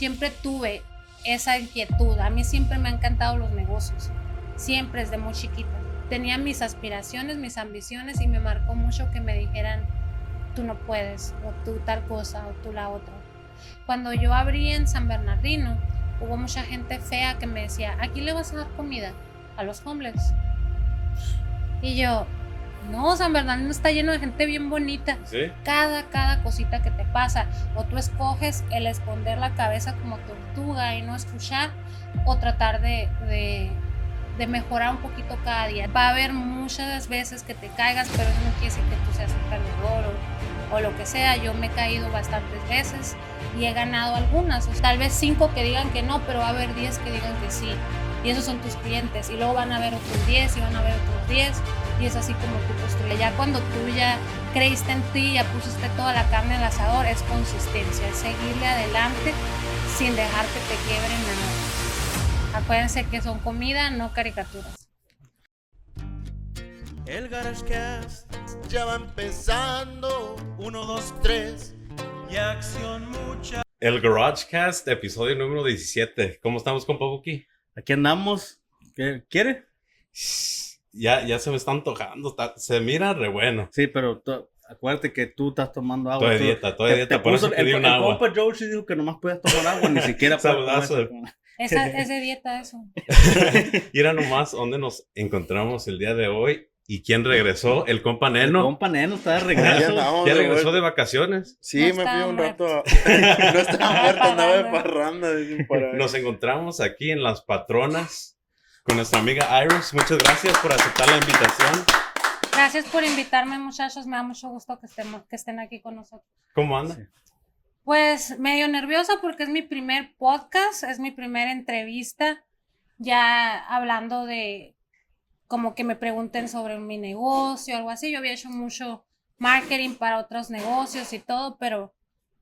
Siempre tuve esa inquietud. A mí siempre me han encantado los negocios. Siempre desde muy chiquita. Tenía mis aspiraciones, mis ambiciones y me marcó mucho que me dijeran, tú no puedes, o tú tal cosa, o tú la otra. Cuando yo abrí en San Bernardino, hubo mucha gente fea que me decía, aquí le vas a dar comida a los homeless. Y yo, no, San Bernardino está lleno de gente bien bonita. ¿Sí? Cada, cada cosita que te pasa. O tú escoges el esconder la cabeza como tortuga y no escuchar, o tratar de, de, de mejorar un poquito cada día. Va a haber muchas veces que te caigas, pero eso no quiere decir que tú seas un perdedor o, o lo que sea. Yo me he caído bastantes veces y he ganado algunas. O sea, tal vez cinco que digan que no, pero va a haber diez que digan que sí. Y esos son tus clientes. Y luego van a haber otros diez y van a haber otros diez y es así como tú construyes. Ya cuando tú ya creíste en ti, ya pusiste toda la carne en el asador, es consistencia, es seguirle adelante sin dejar que te quiebren nada. Acuérdense que son comida, no caricaturas. El GarageCast ya va empezando. Uno, dos, tres. Y acción mucha. El GarageCast, episodio número 17. ¿Cómo estamos con Pabuki? Aquí andamos. ¿Qué quiere? Ya, ya se me está antojando. está- se mira re bueno. Sí, pero acuérdate que tú estás tomando agua. Estoy de Tú- dieta, estoy de te- dieta, te por eso pedí el, un el agua. compa Joe sí dijo que nomás puedes tomar agua, ni siquiera Saludazo. Esa, es de dieta eso. Y era nomás donde nos encontramos el día de hoy. ¿Y quién regresó? El compa El Neno. compa Neno está de Ya regreso. andamos, Ya regresó de vacaciones. Sí, No me fui un rato. a- no estaba muerto, andaba de parranda. Nos encontramos aquí en Las Patronas con nuestra amiga Iris. Muchas gracias por aceptar la invitación. Gracias por invitarme, muchachos. Me da mucho gusto que, estén aquí con nosotros. ¿Cómo anda? Sí. Pues medio nerviosa porque es mi primer podcast, es mi primera entrevista, ya hablando de como que me pregunten sobre mi negocio, algo así. Yo había hecho mucho marketing para otros negocios y todo, pero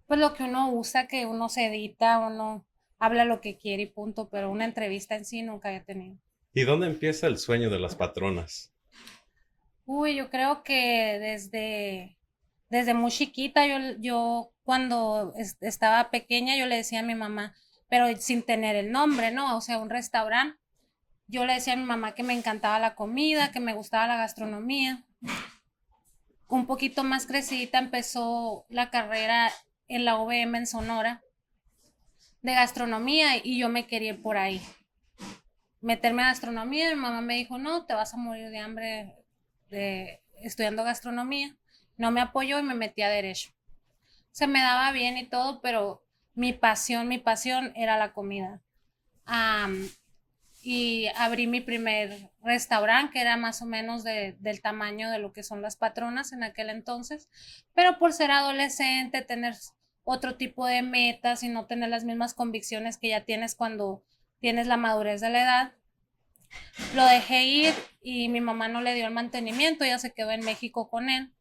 pues lo que uno usa, que uno se edita, uno habla lo que quiere y punto, pero una entrevista en sí nunca había tenido. ¿Y dónde empieza el sueño de las patronas? Uy, yo creo que desde, desde muy chiquita, yo, yo cuando es- estaba pequeña, yo le decía a mi mamá, pero sin tener el nombre, ¿no? O sea, un restaurante. Yo le decía a mi mamá que me encantaba la comida, que me gustaba la gastronomía. Un poquito más crecidita empezó la carrera en la OVM en Sonora de gastronomía y yo me quería ir por ahí. Meterme a gastronomía, mi mamá me dijo, no, te vas a morir de hambre de, estudiando gastronomía. No me apoyó y me metí a derecho. Se me daba bien y todo, pero mi pasión, mi pasión era la comida. Am, y abrí mi primer restaurante, que era más o menos de- del tamaño de lo que son las patronas en aquel entonces, pero por ser adolescente, tener otro tipo de metas y no tener las mismas convicciones que ya tienes cuando tienes la madurez de la edad, lo dejé ir y mi mamá no le dio el mantenimiento, ella se quedó en México con él.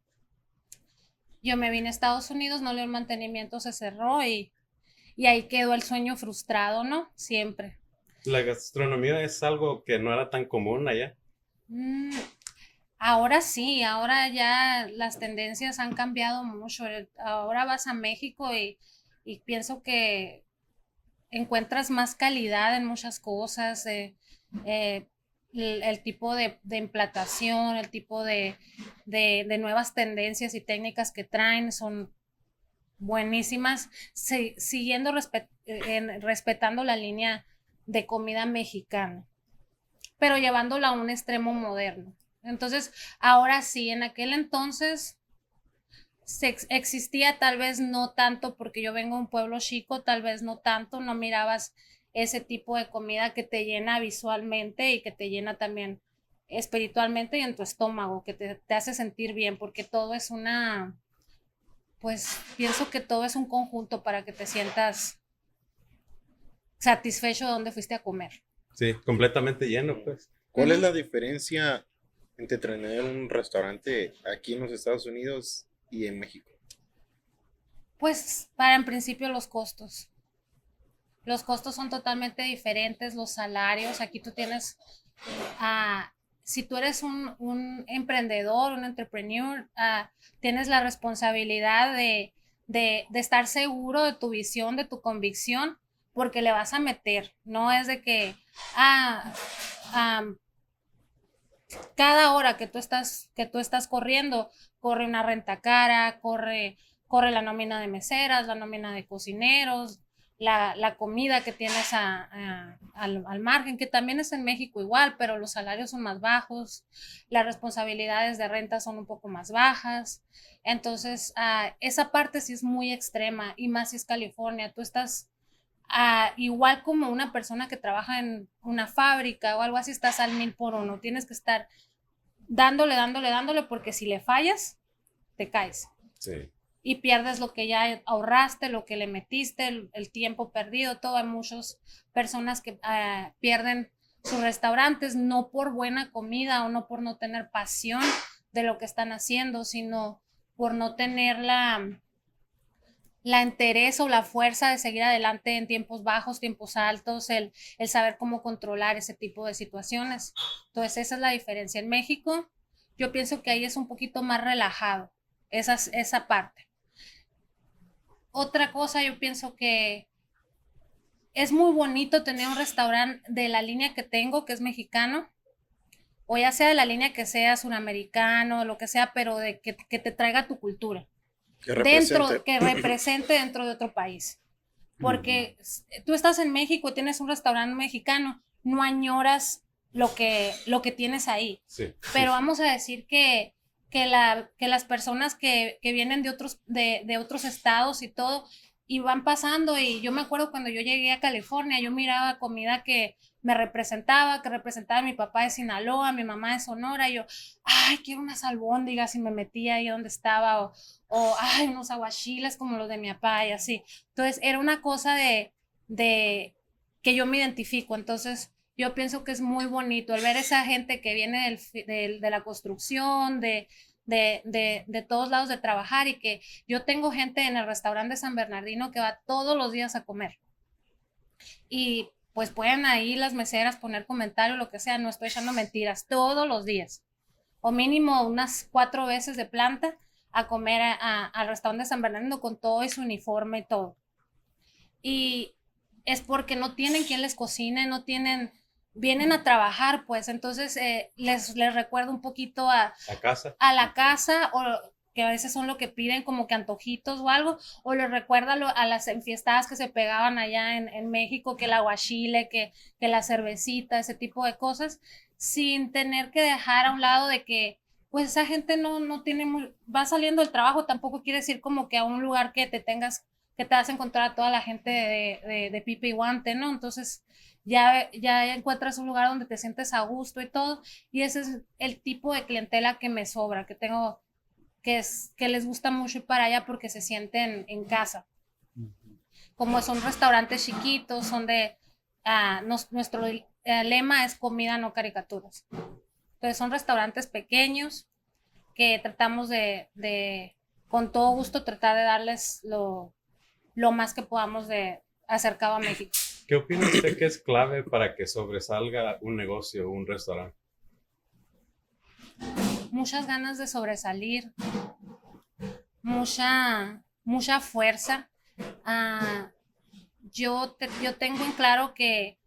Yo me vine a Estados Unidos, no le dio el mantenimiento, se cerró y, y ahí quedó el sueño frustrado, ¿no? Siempre. La gastronomía es algo que no era tan común allá. Mm, ahora sí, ahora ya las tendencias han cambiado mucho. Ahora vas a México y, y pienso que encuentras más calidad en muchas cosas, eh, eh, el, tipo de, de implantación, el tipo de, de- nuevas tendencias y técnicas que traen son buenísimas, si- siguiendo respe- en- respetando la línea de comida mexicana pero llevándola a un extremo moderno. Entonces, ahora sí, en aquel entonces se ex- existía tal vez no tanto, porque yo vengo de un pueblo chico, tal vez no tanto, no mirabas ese tipo de comida que te llena visualmente y que te llena también espiritualmente y en tu estómago, que te, te hace sentir bien, porque todo es una, pues pienso que todo es un conjunto para que te sientas satisfecho de donde fuiste a comer. Sí, completamente lleno, pues. ¿Cuál es la diferencia entre tener un restaurante aquí en los Estados Unidos y en México? Pues para en principio los costos. Los costos son totalmente diferentes, los salarios. Aquí tú tienes, ah, si tú eres un, un emprendedor, un entrepreneur, ah, tienes la responsabilidad de, de- de estar seguro de tu visión, de tu convicción, porque le vas a meter, no es de que, ah, am, cada hora que tú estás, que tú estás corriendo, corre una renta cara, corre, corre la nómina de meseras, la nómina de cocineros, la, la comida que tienes a- a- al, al margen, que también es en México igual, pero los salarios son más bajos, las responsabilidades de renta son un poco más bajas. Entonces, ah, esa parte sí es muy extrema y más si es California. Tú estás ah, igual como una persona que trabaja en una fábrica o algo así, estás al mil por uno. Tienes que estar dándole, dándole, dándole, porque si le fallas, te caes Sí. y pierdes lo que ya ahorraste, lo que le metiste, el, el tiempo perdido, todo. Hay muchas personas que ah, pierden sus restaurantes no por buena comida o no por no tener pasión de lo que están haciendo, sino por no tener la, la interés o la fuerza de seguir adelante en tiempos bajos, tiempos altos, el, el saber cómo controlar ese tipo de situaciones. Entonces, esa es la diferencia. En México, yo pienso que ahí es un poquito más relajado, esa, esa parte. Otra cosa, yo pienso que es muy bonito tener un restaurante de la línea que tengo, que es mexicano, o ya sea de la línea que sea suramericano, lo que sea, pero de que, que te traiga tu cultura Que dentro, represente. que represente dentro de otro país. Porque tú estás en México tienes un restaurante mexicano, no añoras lo que, lo que tienes ahí. Sí. Pero vamos a decir que, que, la, que las personas que, que vienen de otros, de, de otros estados y todo, y van pasando, y yo me acuerdo cuando yo llegué a California, yo miraba comida que me representaba, que representaba a mi papá de Sinaloa, mi mamá de Sonora, yo, ay, quiero unas albóndigas, y me metía ahí donde estaba, o, o ay, unos aguachiles como los de mi papá, y así. Entonces, era una cosa de, de que yo me identifico, entonces yo pienso que es muy bonito el ver esa gente que viene del del- de la construcción, de, de, de, de todos lados de trabajar y que yo tengo gente en el restaurante San Bernardino que va todos los días a comer. Y pues pueden ahí las meseras poner comentarios, lo que sea, no estoy echando mentiras, todos los días. O mínimo unas cuatro veces de planta a comer a- a- al restaurante de San Bernardino con todo y su uniforme y todo. Y es porque no tienen quien les cocine, no tienen, vienen a trabajar, pues entonces eh, les, les recuerdo un poquito a, A casa. a la casa o que a veces son lo que piden como que antojitos o algo, o les recuerda lo- a las enfiestadas que se pegaban allá en, en México, que el aguachile, que, que la cervecita, ese tipo de cosas, sin tener que dejar a un lado de que pues esa gente no, no tiene muy, va saliendo del trabajo, tampoco quiere decir como que a un lugar que te tengas, que te vas a encontrar a toda la gente de, de, de pipe y guante, ¿no? Entonces ya, ya encuentras un lugar donde te sientes a gusto y todo, y ese es el tipo de clientela que me sobra, que tengo, que, es, que les gusta mucho ir para allá porque se sienten en casa. Como son restaurantes chiquitos, son de, ah, nos- nuestro eh, lema es comida, no caricaturas. Entonces son restaurantes pequeños que tratamos de, de, con todo gusto, tratar de darles lo, lo más que podamos de acercado a México. ¿Qué opina usted que es clave para que sobresalga un negocio o un restaurante? Muchas ganas de sobresalir, mucha, mucha fuerza. Ah, yo, yo tengo en claro que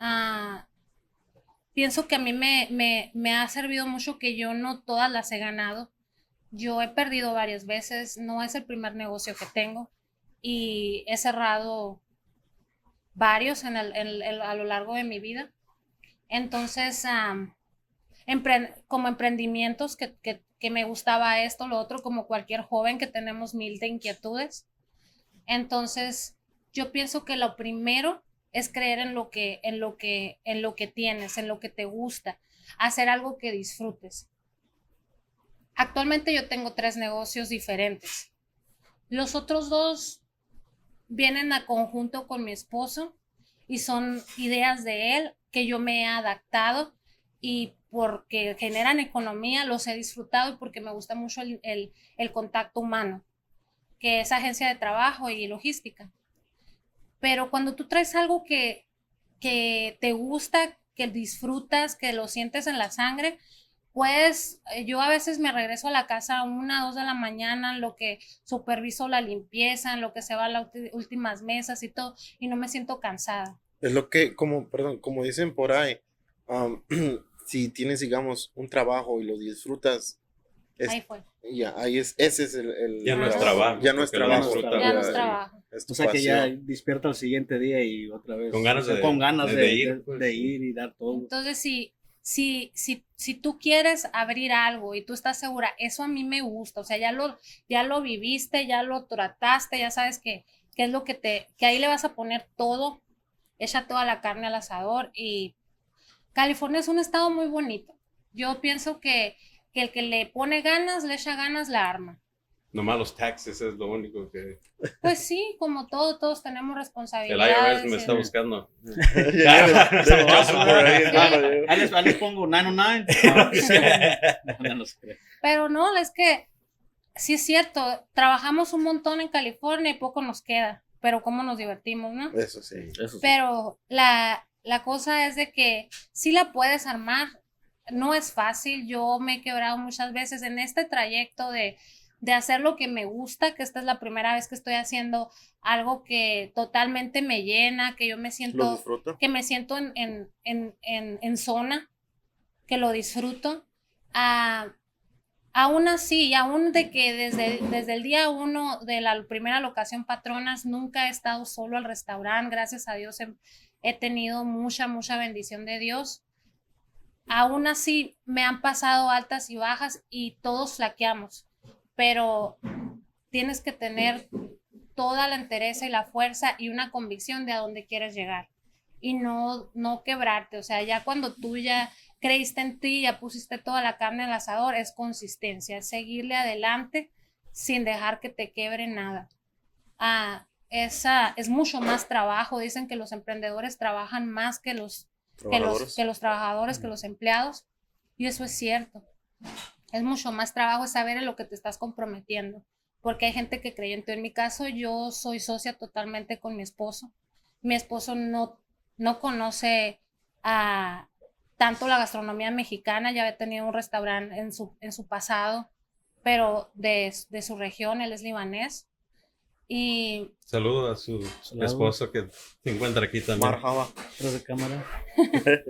ah, pienso que a mí me, me, me ha servido mucho que yo no todas las he ganado. Yo he perdido varias veces, no es el primer negocio que tengo y he cerrado varios en el- a lo largo de mi vida. Entonces, am, como emprendimientos que, que, que me gustaba esto, lo otro, como cualquier joven que tenemos mil de inquietudes. Entonces, yo pienso que lo primero es creer en lo que, en lo que, en lo que tienes, en lo que te gusta, hacer algo que disfrutes. Actualmente yo tengo tres negocios diferentes. Los otros dos vienen a conjunto con mi esposo y son ideas de él que yo me he adaptado y porque generan economía, los he disfrutado y porque me gusta mucho el, el- el contacto humano, que es agencia de trabajo y logística. Pero cuando tú traes algo que, que te gusta, que disfrutas, que lo sientes en la sangre, pues eh, yo a veces me regreso a la casa a una, dos de la mañana, en lo que superviso la limpieza, en lo que se va a las últimas mesas y todo, y no me siento cansada. Es lo que, como, perdón, como dicen por ahí, um, si tienes, digamos, un trabajo y lo disfrutas, es, Ahí fue. ya, ahí es, ese es el, el- Ya no es trabajo. Ya no es trabajo. Ya no es trabajo. O sea que ya despierta el siguiente día y otra vez. Con ganas o sea, de- con ganas de- de, de ir, de- pues. de ir y dar todo. Entonces, si, si, si, si tú quieres abrir algo y tú estás segura, eso a mí me gusta, o sea, ya lo, ya lo viviste, ya lo trataste, ya sabes que, que es lo que te, que ahí le vas a poner todo, echa toda la carne al asador y California es un estado muy bonito. Yo pienso que, que el que le pone ganas, le echa ganas, la arma. Nomás los taxes es lo único que... Pues sí, como todo, todos tenemos El responsabilidades. IRS me está buscando. Ahí, les, pongo 909. No, no, no se cree. Pero no, es que sí es cierto, trabajamos un montón en California y poco nos queda, pero cómo nos divertimos, ¿no? Eso sí. Eso sí. Pero la, la cosa es de que sí la puedes armar, no es fácil, yo me he quebrado muchas veces en este trayecto de, de hacer lo que me gusta, que esta es la primera vez que estoy haciendo algo que totalmente me llena, que yo me siento que me siento en, en, en, en, zona, que lo disfruto. Ah, aún así, aún de que desde, desde el día uno de la primera locación Patronas, nunca he estado solo al restaurante, gracias a Dios he, tenido mucha, mucha bendición de Dios. Aún así, me han pasado altas y bajas y todos flaqueamos, pero tienes que tener toda la entereza y la fuerza y una convicción de a dónde quieres llegar y no, no quebrarte. O sea, ya cuando tú ya creíste en ti, ya pusiste toda la carne al asador, es consistencia, es seguirle adelante sin dejar que te quebre nada. Ah, esa es mucho más trabajo. Dicen que los emprendedores trabajan más que los, que los, Trabajadores. que los trabajadores, que los empleados. Y eso es cierto. Es mucho más trabajo saber en lo que te estás comprometiendo. Porque hay gente que cree en ti. En mi caso, yo soy socia totalmente con mi esposo. Mi esposo no, no conoce a tanto la gastronomía mexicana, ya había tenido un restaurante en su, en su pasado, pero de, de su región, él es libanés. Y Saludo a su esposo que se encuentra aquí también. Marjaba. Tras de cámara.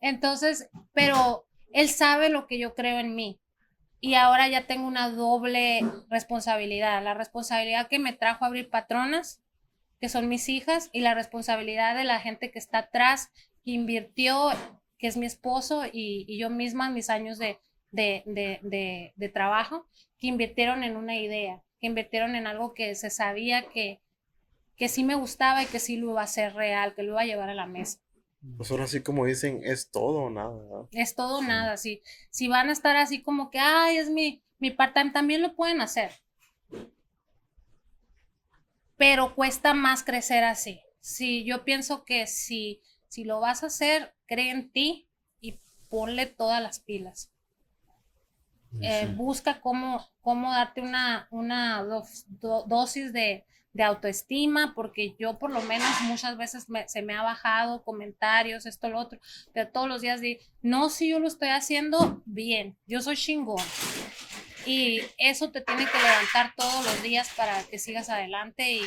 Entonces, pero él sabe lo que yo creo en mí. Y ahora ya tengo una doble responsabilidad. La responsabilidad que me trajo a abrir patronas, que son mis hijas, y la responsabilidad de la gente que está atrás, que invirtió, que es mi esposo y, y yo misma en mis años de, de, de, de, de trabajo, que invirtieron en una idea, que invirtieron en algo que se sabía que, que sí me gustaba y que sí lo iba a hacer real, que lo iba a llevar a la mesa. Pues ahora sí, como dicen, es todo o nada. ¿verdad? Es todo o nada. Si, si van a estar así como que, ay, es mi, mi part-time, también lo pueden hacer. Pero cuesta más crecer así. Si yo pienso que si, si lo vas a hacer, cree en ti y ponle todas las pilas. Eh, busca cómo, cómo darte una, una dos- do- dosis de, de autoestima, porque yo por lo menos muchas veces me- se me ha bajado comentarios, esto, lo otro, pero todos los días di, no, si yo lo estoy haciendo bien, yo soy chingón. Y eso te tiene que levantar todos los días para que sigas adelante y,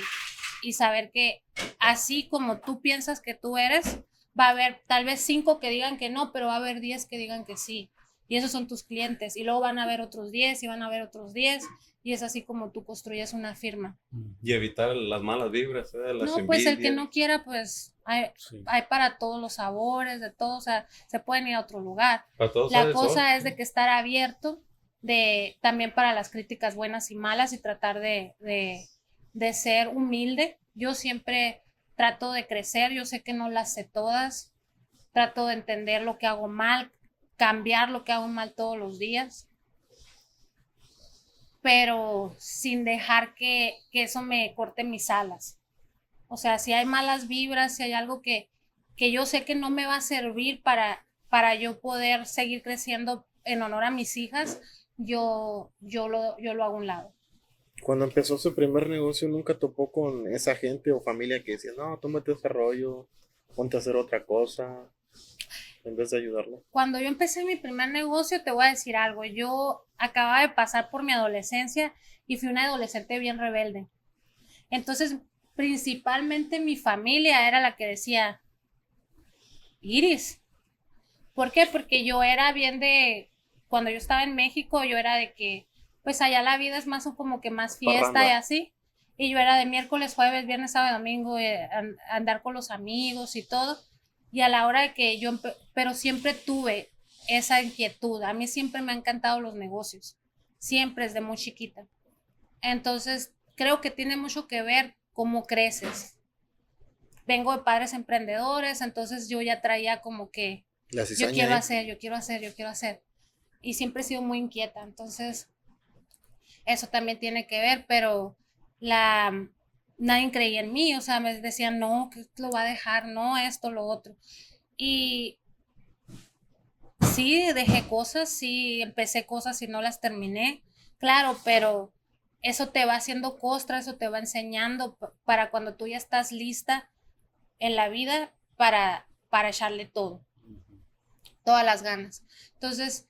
y saber que así como tú piensas que tú eres, va a haber tal vez cinco que digan que no, pero va a haber diez que digan que sí. Y esos son tus clientes. Y luego van a haber otros diez y van a haber otros diez. Y es así como tú construyes una firma. Y evitar las malas vibras, ¿eh? las no, pues el que no quiera, pues hay, Sí. hay para todos los sabores, de todo. O sea, se pueden ir a otro lugar. Para todos sale La cosa es de que estar abierto de también para las críticas buenas y malas y tratar de, de, de ser humilde. Yo siempre trato de crecer, yo sé que no las sé todas, trato de entender lo que hago mal, cambiar lo que hago mal todos los días, pero sin dejar que, que eso me corte mis alas. O sea, si hay malas vibras, si hay algo que, que yo sé que no me va a servir para, para yo poder seguir creciendo en honor a mis hijas, yo, yo, lo, yo lo hago a un lado. Cuando empezó su primer negocio, nunca topó con esa gente o familia que decía, no, tómate ese rollo, ponte a hacer otra cosa. En vez de ayudarlo. Cuando yo empecé mi primer negocio, te voy a decir algo. Yo acababa de pasar por mi adolescencia y fui una adolescente bien rebelde. Entonces, principalmente mi familia era la que decía, Iris. ¿Por qué? Porque yo era bien de, cuando yo estaba en México, yo era de que, pues allá la vida es más como que más fiesta y así. Y yo era de miércoles, jueves, viernes, sábado, domingo, eh, an- andar con los amigos y todo. Y a la hora de que yo, pero siempre tuve esa inquietud. A mí siempre me han encantado los negocios. Siempre desde muy chiquita. Entonces, creo que tiene mucho que ver cómo creces. Vengo de padres emprendedores, entonces yo ya traía como que La yo quiero hacer, yo quiero hacer, yo quiero hacer. Y siempre he sido muy inquieta, entonces eso también tiene que ver, pero la nadie creía en mí, o sea, me decían, no, que lo va a dejar, no, esto, lo otro. Y sí, dejé cosas, sí, empecé cosas y no las terminé, claro, pero eso te va haciendo costra, eso te va enseñando pa- para cuando tú ya estás lista en la vida para, para echarle todo todas las ganas. Entonces,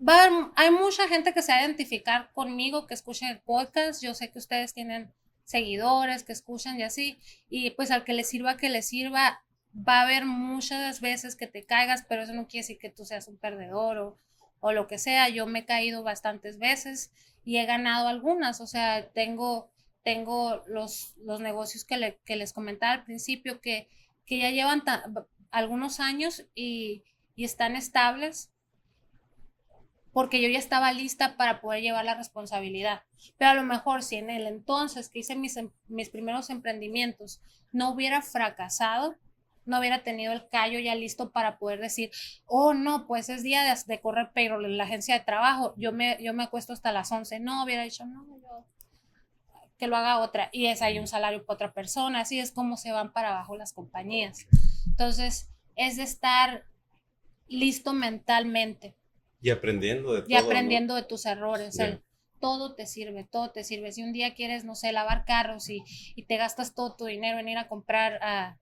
va hay mucha gente que se va a identificar conmigo, que escuchen el podcast. Yo sé que ustedes tienen seguidores que escuchan y así, y pues al que les sirva, que les sirva, va a haber muchas veces que te caigas, pero eso no quiere decir que tú seas un perdedor o, o lo que sea. Yo me he caído bastantes veces y he ganado algunas, o sea, tengo, tengo los, los negocios que, le- que les comentaba al principio que, que ya llevan algunos años y, y están estables porque yo ya estaba lista para poder llevar la responsabilidad. Pero a lo mejor si en el entonces que hice mis, em- mis primeros emprendimientos no hubiera fracasado, no hubiera tenido el callo ya listo para poder decir, oh no, pues es día de, correr payroll en la agencia de trabajo, yo me, yo me acuesto hasta las 11, no, hubiera dicho, no, yo que lo haga otra y es ahí un salario para otra persona, así es como se van para abajo las compañías. Entonces, es de estar listo mentalmente Y aprendiendo de todo. y ¿no? aprendiendo de tus errores. El- todo te sirve, todo te sirve. Si un día quieres, no sé, lavar carros y, y te gastas todo tu dinero en ir a comprar ah,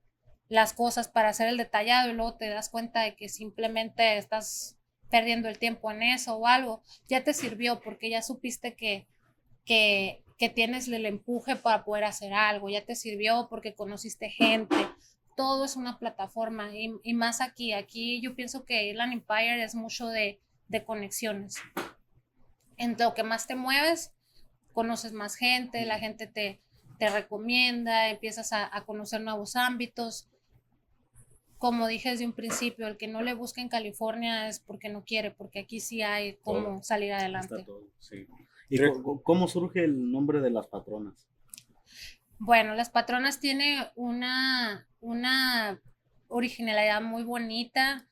las cosas para hacer el detallado y luego te das cuenta de que simplemente estás perdiendo el tiempo en eso o algo, ya te sirvió porque ya supiste que, que, que tienes el empuje para poder hacer algo, ya te sirvió porque conociste gente. Todo es una plataforma y, y más aquí. Aquí yo pienso que Island Empire es mucho de, de conexiones. En lo que más te mueves, conoces más gente, la gente te, te recomienda, empiezas a, a conocer nuevos ámbitos. Como dije desde un principio, el que no le busca en California es porque no quiere, porque aquí sí hay cómo Todo. salir Está adelante. todo, sí. ¿Y cómo surge el nombre de las patronas? Bueno, las patronas tiene una, una originalidad muy bonita.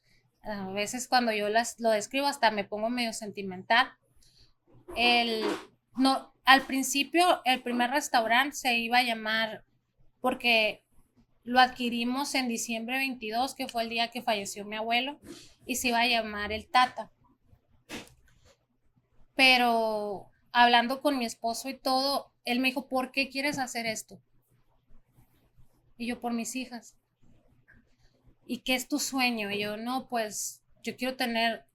A veces cuando yo las lo describo hasta me pongo medio sentimental. El, no, al principio el primer restaurante se iba a llamar porque lo adquirimos en diciembre 22, que fue el día que falleció mi abuelo, y se iba a llamar el Tata. Pero hablando con mi esposo y todo, él me dijo, ¿por qué quieres hacer esto? Y yo, por mis hijas. ¿Y qué es tu sueño? Y yo, no, pues yo quiero tener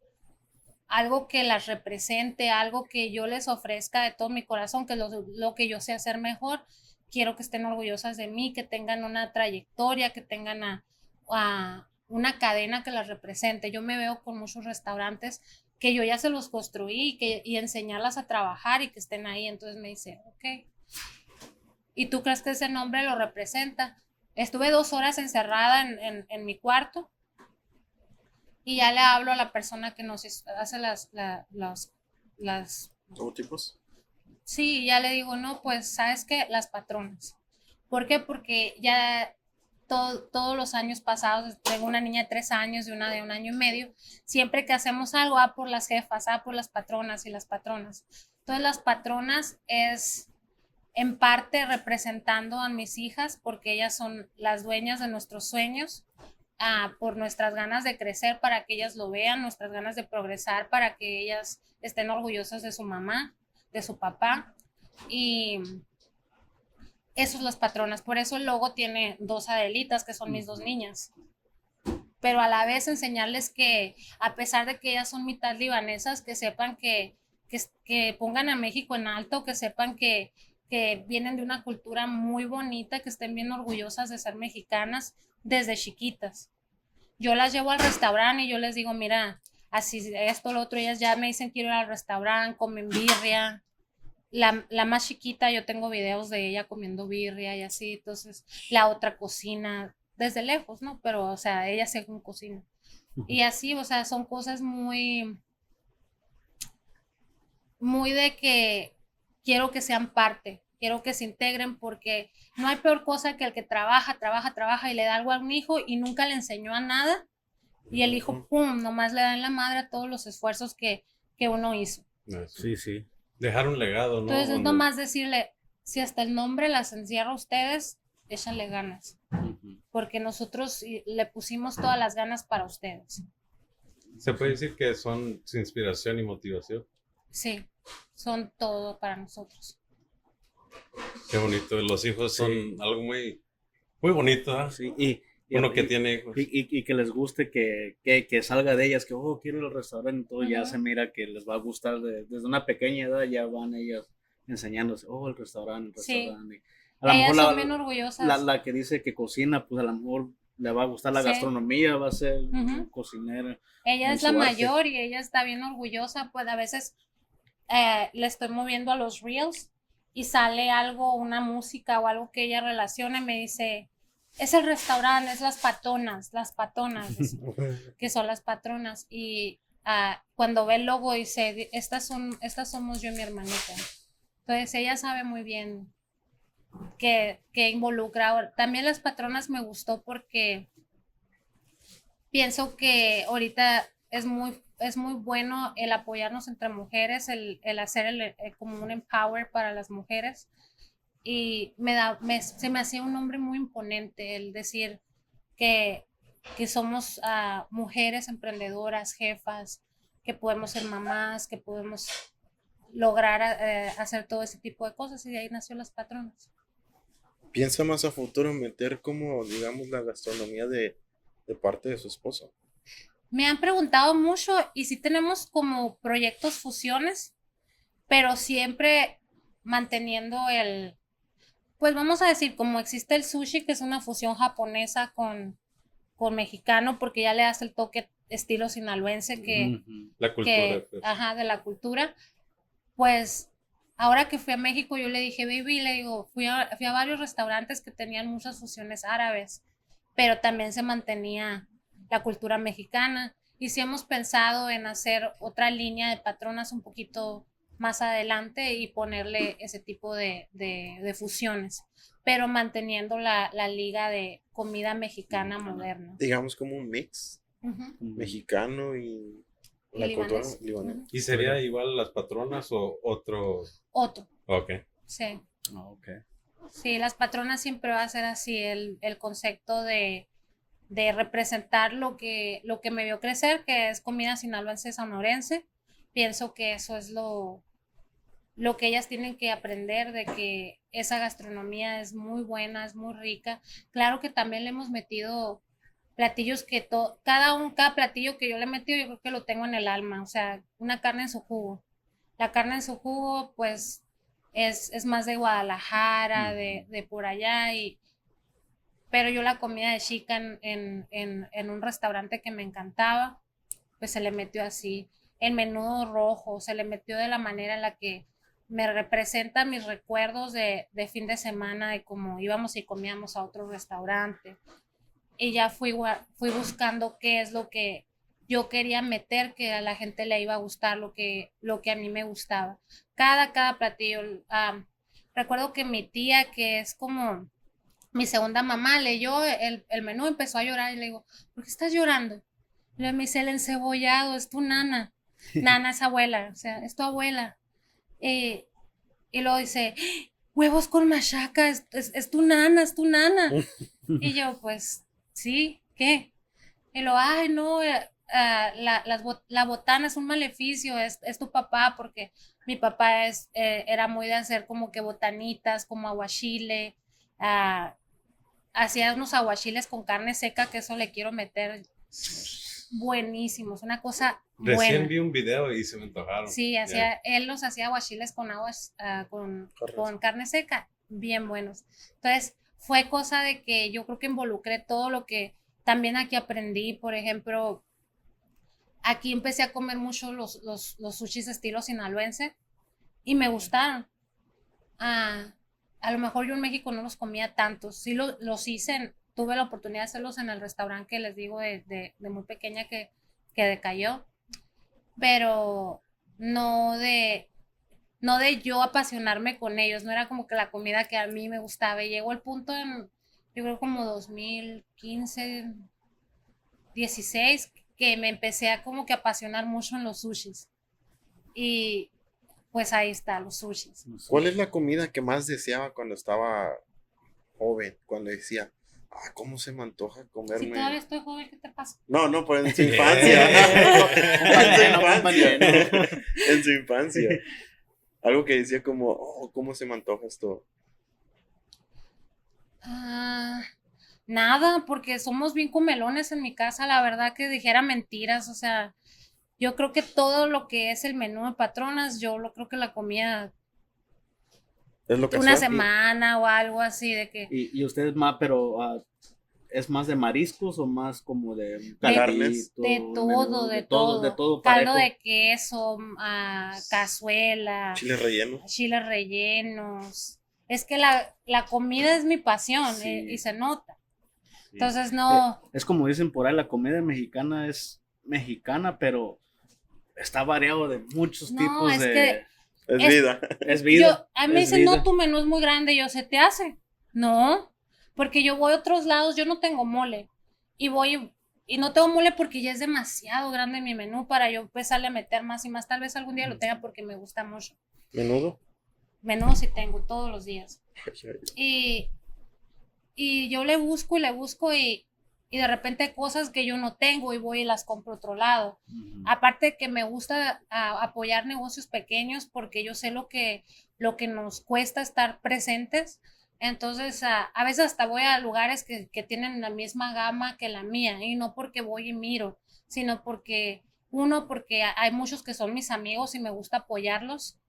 algo que las represente, algo que yo les ofrezca de todo mi corazón, que lo, lo que yo sé hacer mejor. Quiero que estén orgullosas de mí, que tengan una trayectoria, que tengan a, una cadena que las represente. Yo me veo con muchos restaurantes que yo ya se los construí que, y enseñarlas a trabajar y que estén ahí. Entonces me dice, ok. ¿Y tú crees que ese nombre lo representa? Estuve dos horas encerrada en, en- en mi cuarto y ya le hablo a la persona que nos hace las, la- las, las ¿Logotipos? Sí, ya le digo, no, pues, ¿sabes qué? Las patronas. ¿Por qué? Porque ya to- todos los años pasados, tengo una niña de tres años y una de un año y medio, siempre que hacemos algo, ah, por las jefas, ah, por las patronas y las patronas. Entonces, las patronas es en parte representando a mis hijas porque ellas son las dueñas de nuestros sueños, ah, por nuestras ganas de crecer, para que ellas lo vean, nuestras ganas de progresar, para que ellas estén orgullosas de su mamá de su papá y eso es las patronas. Por eso el logo tiene dos Adelitas, que son mis dos niñas. pero a la vez enseñarles que a pesar de que ellas son mitad libanesas, que sepan que, que, que pongan a México en alto, que sepan que, que vienen de una cultura muy bonita, que estén bien orgullosas de ser mexicanas desde chiquitas. Yo las llevo al restaurante y yo les digo, mira, así esto, lo otro, ellas ya me dicen quiero ir al restaurante, comen birria. La, la, más chiquita, yo tengo videos de ella comiendo birria y así, entonces la otra cocina desde lejos, ¿no? Pero, o sea, ella según cocina. Y así, o sea, son cosas muy, muy de que quiero que sean parte, quiero que se integren porque no hay peor cosa que el que trabaja, trabaja, trabaja y le da algo a un hijo y nunca le enseñó a nada y el hijo, pum, nomás le da en la madre a todos los esfuerzos que, que uno hizo. Sí, sí. Dejar un legado, ¿no? Entonces es nomás decirle, si hasta el nombre las encierra a ustedes, échale ganas. Porque nosotros le pusimos todas las ganas para ustedes. ¿Se puede decir que son su inspiración y motivación? Sí, son todo para nosotros. Qué bonito. Los hijos son sí. algo muy, muy bonito. ¿eh? Sí, y, y, Uno que tiene hijos. Y, y, y, que les guste que, que, que, salga de ellas, que, oh, quiero ir al restaurante y todo, ya se mira que les va a gustar. De, desde una pequeña edad ya van ellas enseñándose, oh, el restaurante, el restaurante. Sí. A lo mejor son bien orgullosas. La, la, que dice que cocina, pues a lo mejor le va a gustar la sí. gastronomía, va a ser uh -huh. cocinera. Ella es la arte. mayor y ella está bien orgullosa, pues a veces eh, le estoy moviendo a los reels y sale algo, una música o algo que ella relaciona me dice, es el restaurante, es las patonas, las patonas, que son las patronas. Y uh, cuando ve el logo dice, estas, son, estas somos yo y mi hermanita. Entonces ella sabe muy bien que, que involucra. También las patronas me gustó porque pienso que ahorita es muy, es muy bueno el apoyarnos entre mujeres, el, el hacer el, el, como un empower para las mujeres. Y me da, me, se me hacía un nombre muy imponente el decir que, que somos uh, mujeres emprendedoras, jefas, que podemos ser mamás, que podemos lograr uh, hacer todo ese tipo de cosas y de ahí nació las patronas piensa más a futuro meter como, digamos, la gastronomía de, de parte de su esposo? Me han preguntado mucho y sí tenemos como proyectos fusiones, pero siempre manteniendo el, pues vamos a decir, como existe el sushi, que es una fusión japonesa con, con mexicano, porque ya le hace el toque estilo sinaloense que, la cultura, que, pues. ajá, de la cultura, pues ahora que fui a México, yo le dije, baby, le digo, fui a, fui a varios restaurantes que tenían muchas fusiones árabes, pero también se mantenía la cultura mexicana. Y sí hemos pensado en hacer otra línea de patronas un poquito más adelante y ponerle ese tipo de, de, de fusiones, pero manteniendo la, la, liga de comida mexicana moderna. Digamos como un mix uh -huh. mexicano y la ¿Y cultura libanesa. ¿Y sería igual las patronas o otro? Otro. Ok. Sí. Oh, okay. Sí, las patronas siempre va a ser así, el, el concepto de, de, representar lo que, lo que me vio crecer, que es comida sinaloense sonorense. Pienso que eso es lo, lo que ellas tienen que aprender, de que esa gastronomía es muy buena, es muy rica. Claro que también le hemos metido platillos que to, cada un cada platillo que yo le he metido yo creo que lo tengo en el alma, o sea, una carne en su jugo. La carne en su jugo pues es, es más de Guadalajara, de, de, por allá y pero yo la comida de chica en, en, en, un restaurante que me encantaba, pues se le metió así, el menudo rojo, se le metió de la manera en la que me representa mis recuerdos de, de fin de semana, de cómo íbamos y comíamos a otro restaurante, y ya fui, fui buscando qué es lo que yo quería meter que a la gente le iba a gustar lo que, lo que a mí me gustaba. Cada, cada platillo. Recuerdo que mi tía, que es como mi segunda mamá, leyó el, el menú, empezó a llorar y le digo, ¿por qué estás llorando? Le me dice, el encebollado, es tu nana. nana es abuela, o sea, es tu abuela. Y, y luego dice, huevos con machaca, es, es, es tu nana, es tu nana. y yo, pues, sí, ¿qué? Y lo, ay, no, uh, la, las, la, botana es un maleficio, es, es, tu papá, porque mi papá es, eh, era muy de hacer como que botanitas, como aguachile, uh, hacía unos aguachiles con carne seca, que eso le quiero meter buenísimos, una cosa Recién buena. vi un video y se me antojaron. Sí, hacía, él los hacía aguachiles con aguas, ah, con, Carne con carne seca, bien buenos. Entonces, fue cosa de que yo creo que involucré todo lo que también aquí aprendí, por ejemplo, aquí empecé a comer mucho los, los, los sushis estilo sinaloense y me gustaron. Ah, a lo mejor yo en México no los comía tantos, sí lo- los hice, tuve la oportunidad de hacerlos en el restaurante que les digo de, de- de muy pequeña que, que decayó, pero no de, no de yo apasionarme con ellos, no era como que la comida que a mí me gustaba y llegó el punto en, yo creo como 2015, 16, que me empecé a como que apasionar mucho en los sushis. Y pues ahí está, los sushis. ¿Cuál es la comida que más deseaba cuando estaba joven? Cuando decía, ah, ¿cómo se me antoja Si comerme? todavía estoy joven, ¿qué te pasa? No, no, pues en su infancia. en su Compañero, infancia. en su infancia. Algo que decía como, oh, ¿cómo se me antoja esto? Ah, nada, porque somos bien comelones en mi casa, la verdad que dijera mentiras, o sea, yo creo que todo lo que es el menú de patronas, yo lo creo que la comía Es lo que una semana o algo así de que Y, y usted es más, pero ah, ¿es más de mariscos o más como de Carnes. de menú, todo, de todo, de todo caldo de queso, ah, cazuela, Chile relleno. chiles rellenos. Es que la, la comida es mi pasión Sí. eh, y se nota. Sí. Entonces no, Es como dicen por ahí, la comida mexicana es mexicana, pero está variado de muchos No, tipos es de... que- Es, Es- vida. Es vida. Yo, a mí me dicen, no, tu menú es muy grande, y yo, ¿se te hace? No, porque yo voy a otros lados, yo no tengo mole, y voy, y no tengo mole porque ya es demasiado grande mi menú para yo empezarle a meter más y más, tal vez algún día lo tenga porque me gusta mucho. Menudo. Menú sí tengo todos los días. Y, y yo le busco y le busco y, y de repente cosas que yo no tengo y voy y las compro a otro lado. Ujú. Aparte que me gusta a- apoyar negocios pequeños porque yo sé lo que, lo que nos cuesta estar presentes. Entonces, a, a veces hasta voy a lugares que, que tienen la misma gama que la mía y no porque voy y miro, sino porque, uno, porque hay muchos que son mis amigos y me gusta apoyarlos,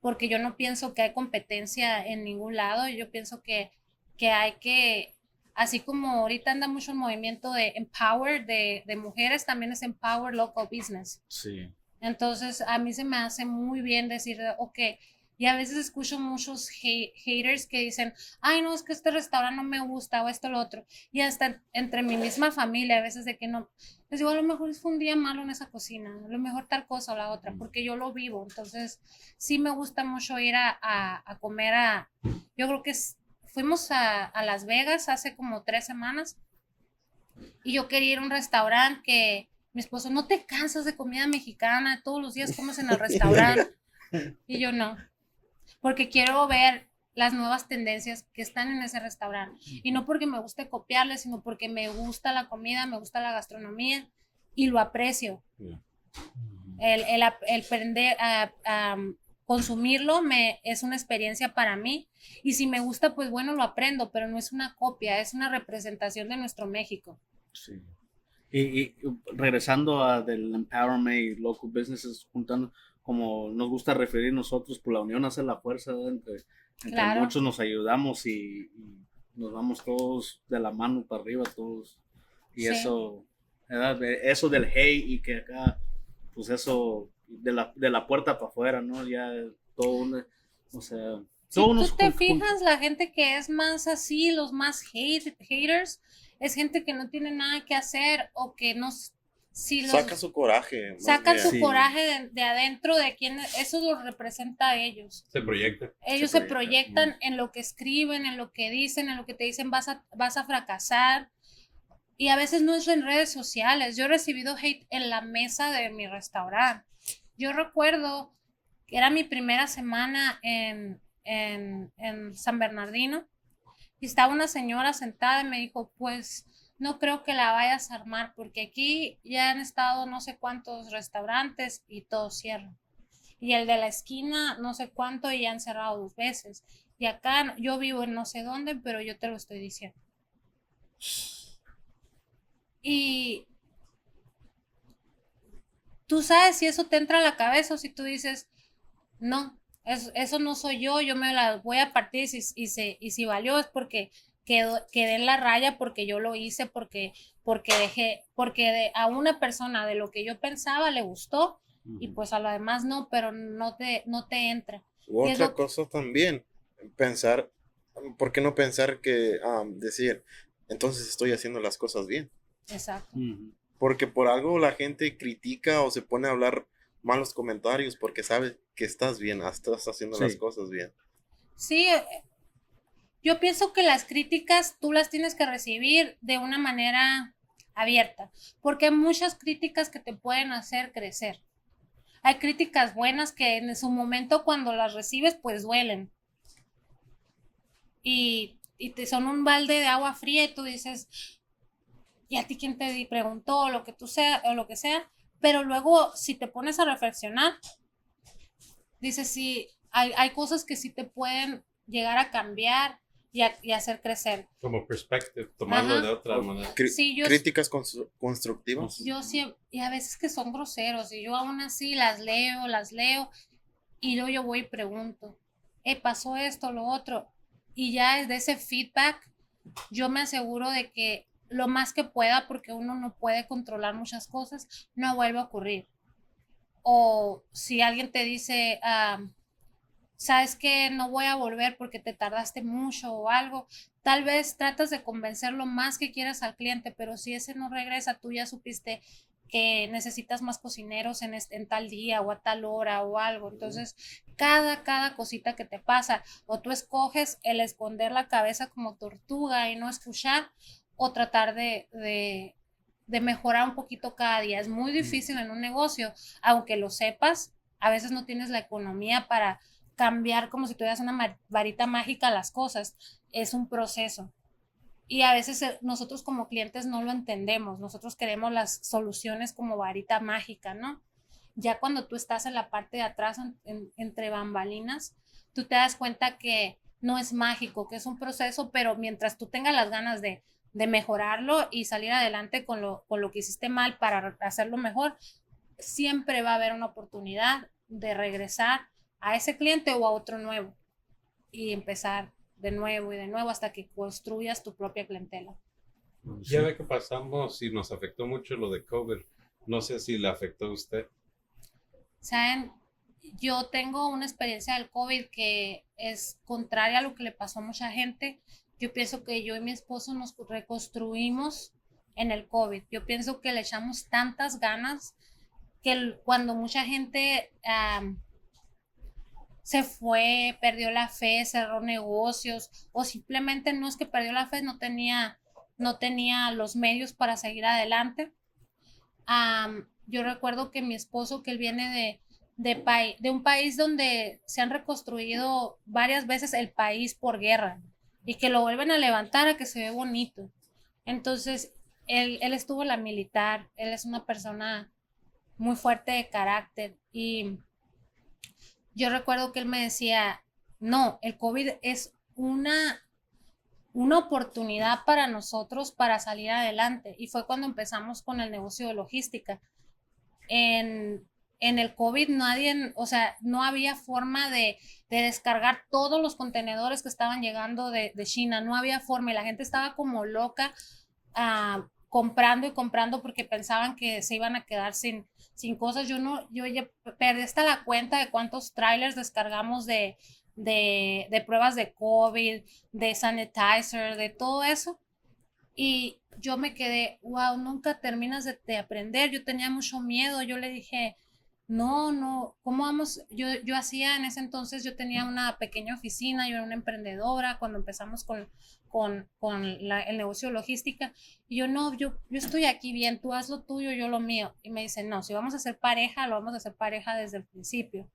porque yo no pienso que hay competencia en ningún lado, yo pienso que, que hay que, así como ahorita anda mucho el movimiento de empower de, de mujeres, también es empower local business. Sí. Entonces, a mí se me hace muy bien decir, ok, y a veces escucho muchos hate- haters que dicen, ay, no, es que este restaurante no me gusta o esto, lo otro. Y hasta entre mi misma familia, a veces de que no, les digo, a lo mejor fue un día malo en esa cocina, a lo mejor tal cosa o la otra, porque yo lo vivo. Entonces, sí me gusta mucho ir a, a- a comer a, yo creo que es- fuimos a, a Las Vegas hace como tres semanas y yo quería ir a un restaurante que mi esposo, no te cansas de comida mexicana, todos los días comes en el restaurante. Y yo no, porque quiero ver las nuevas tendencias que están en ese restaurante. Y no porque me guste copiarle, sino porque me gusta la comida, me gusta la gastronomía y lo aprecio. El, el, el aprender a, a consumirlo me, es una experiencia para mí. Y si me gusta, pues bueno, lo aprendo, pero no es una copia, es una representación de nuestro México. Sí. Y, y regresando a del empowerment y local businesses, juntando, como nos gusta referir nosotros, por la unión hace la fuerza, entre, entre Claro. muchos nos ayudamos y, y nos vamos todos de la mano para arriba, todos. Y Sí. eso, ¿verdad? Eso del hey y que acá, pues eso, de la, de la puerta para afuera, ¿no? Ya todo, un- o sea, Si tú te fijas, la gente que es más así, los más hate, haters, es gente que no tiene nada que hacer o que no, si los, Saca su coraje. sacan bien. su Sí. coraje de, de adentro de quien eso los representa a ellos. Se proyecta. Ellos Se se, proyectan, proyectan en lo que escriben, en lo que dicen, en lo que te dicen vas a, vas a fracasar. Y a veces no es en redes sociales. Yo he recibido hate en la mesa de mi restaurante. Yo recuerdo que era mi primera semana en, en, en San Bernardino y estaba una señora sentada y me dijo, pues no creo que la vayas a armar porque aquí ya han estado no sé cuántos restaurantes y todos cierran. Y el de la esquina no sé cuánto y ya han cerrado dos veces. Y acá yo vivo en no sé dónde, pero yo te lo estoy diciendo. Y tú sabes si eso te entra a la cabeza o si tú dices, no, eso, eso no soy yo, yo me la voy a partir y si, y se, y si valió es porque quedó, quedé en la raya, porque yo lo hice, porque, porque dejé, porque de, a una persona de lo que yo pensaba le gustó y pues a lo demás no, pero no te, no te entra. U ¿Qué es otra lo- cosa también, pensar, ¿por qué no pensar que, decir, entonces estoy haciendo las cosas bien? Exacto. Porque por algo la gente critica o se pone a hablar malos comentarios porque sabe que estás bien, estás haciendo las cosas bien. Sí, eh, yo pienso que las críticas tú las tienes que recibir de una manera abierta, porque hay muchas críticas que te pueden hacer crecer. Hay críticas buenas que en su momento cuando las recibes pues duelen. Y, y te son un balde de agua fría y tú dices, ¿y a ti quién te preguntó? O lo que tú sea, o lo que sea. Pero luego, si te pones a reflexionar, dices, sí, hay, hay cosas que sí te pueden llegar a cambiar y, a- y hacer crecer. Como perspective, tomarlo Ajá. de otra manera. Sí, yo- Críticas constru- constructivas. Yo siempre, y a veces que son groseros, y yo aún así las leo, las leo, y luego yo voy y pregunto, eh, pasó esto, lo otro, y ya desde ese feedback, yo me aseguro de que lo más que pueda, porque uno no puede controlar muchas cosas, no vuelva a ocurrir. O si alguien te dice, ah, sabes que no voy a volver porque te tardaste mucho o algo, tal vez tratas de convencer lo más que quieras al cliente, pero si ese no regresa, tú ya supiste que necesitas más cocineros en, este- en tal día o a tal hora o algo. Entonces, cada, cada cosita que te pasa, o tú escoges el esconder la cabeza como tortuga y no escuchar, o tratar de, de, de mejorar un poquito cada día. Es muy difícil en un negocio, aunque lo sepas, a veces no tienes la economía para cambiar como si tuvieras una varita mágica las cosas. Es un proceso. Y a veces eh, nosotros como clientes no lo entendemos. Nosotros queremos las soluciones como varita mágica, ¿no? Ya cuando tú estás en la parte de atrás, en- en- entre bambalinas, tú te das cuenta que no es mágico, que es un proceso, pero mientras tú tengas las ganas de, de mejorarlo y salir adelante con lo, con lo que hiciste mal para hacerlo mejor, siempre va a haber una oportunidad de regresar a ese cliente o a otro nuevo y empezar de nuevo y de nuevo hasta que construyas tu propia clientela. Ya ve que pasamos y nos afectó mucho lo de COVID. No sé si le afectó a usted. Saben, yo tengo una experiencia del COVID que es contraria a lo que le pasó a mucha gente. Yo pienso que yo y mi esposo nos reconstruimos en el COVID. Yo pienso que le echamos tantas ganas que cuando mucha gente am, se fue, perdió la fe, cerró negocios o simplemente no es que perdió la fe, no tenía, no tenía los medios para seguir adelante. Am, yo recuerdo que mi esposo, que él viene de, de, de un país donde se han reconstruido varias veces el país por guerra y que lo vuelven a levantar a que se ve bonito. Entonces, él, él estuvo en la militar, él es una persona muy fuerte de carácter y yo recuerdo que él me decía, no, el COVID es una, una oportunidad para nosotros para salir adelante. Y fue cuando empezamos con el negocio de logística. En, en el COVID nadie, o sea, no había forma de, de descargar todos los contenedores que estaban llegando de, China, no había forma y la gente estaba como loca ah, comprando y comprando porque pensaban que se iban a quedar sin, sin cosas. Yo no, yo ya perdí hasta la cuenta de cuántos trailers descargamos de, de, de pruebas de COVID, de sanitizer, de todo eso. Y yo me quedé, wow, nunca terminas de aprender. Yo tenía mucho miedo. Yo le dije, no, no, ¿cómo vamos? Yo, yo hacía en ese entonces, yo tenía una pequeña oficina, yo era una emprendedora cuando empezamos con, con, con la- el negocio logística. Y yo, no, yo, yo estoy aquí bien, tú haz lo tuyo, yo lo mío. Y me dice, no, si vamos a hacer pareja, lo vamos a hacer pareja desde el principio.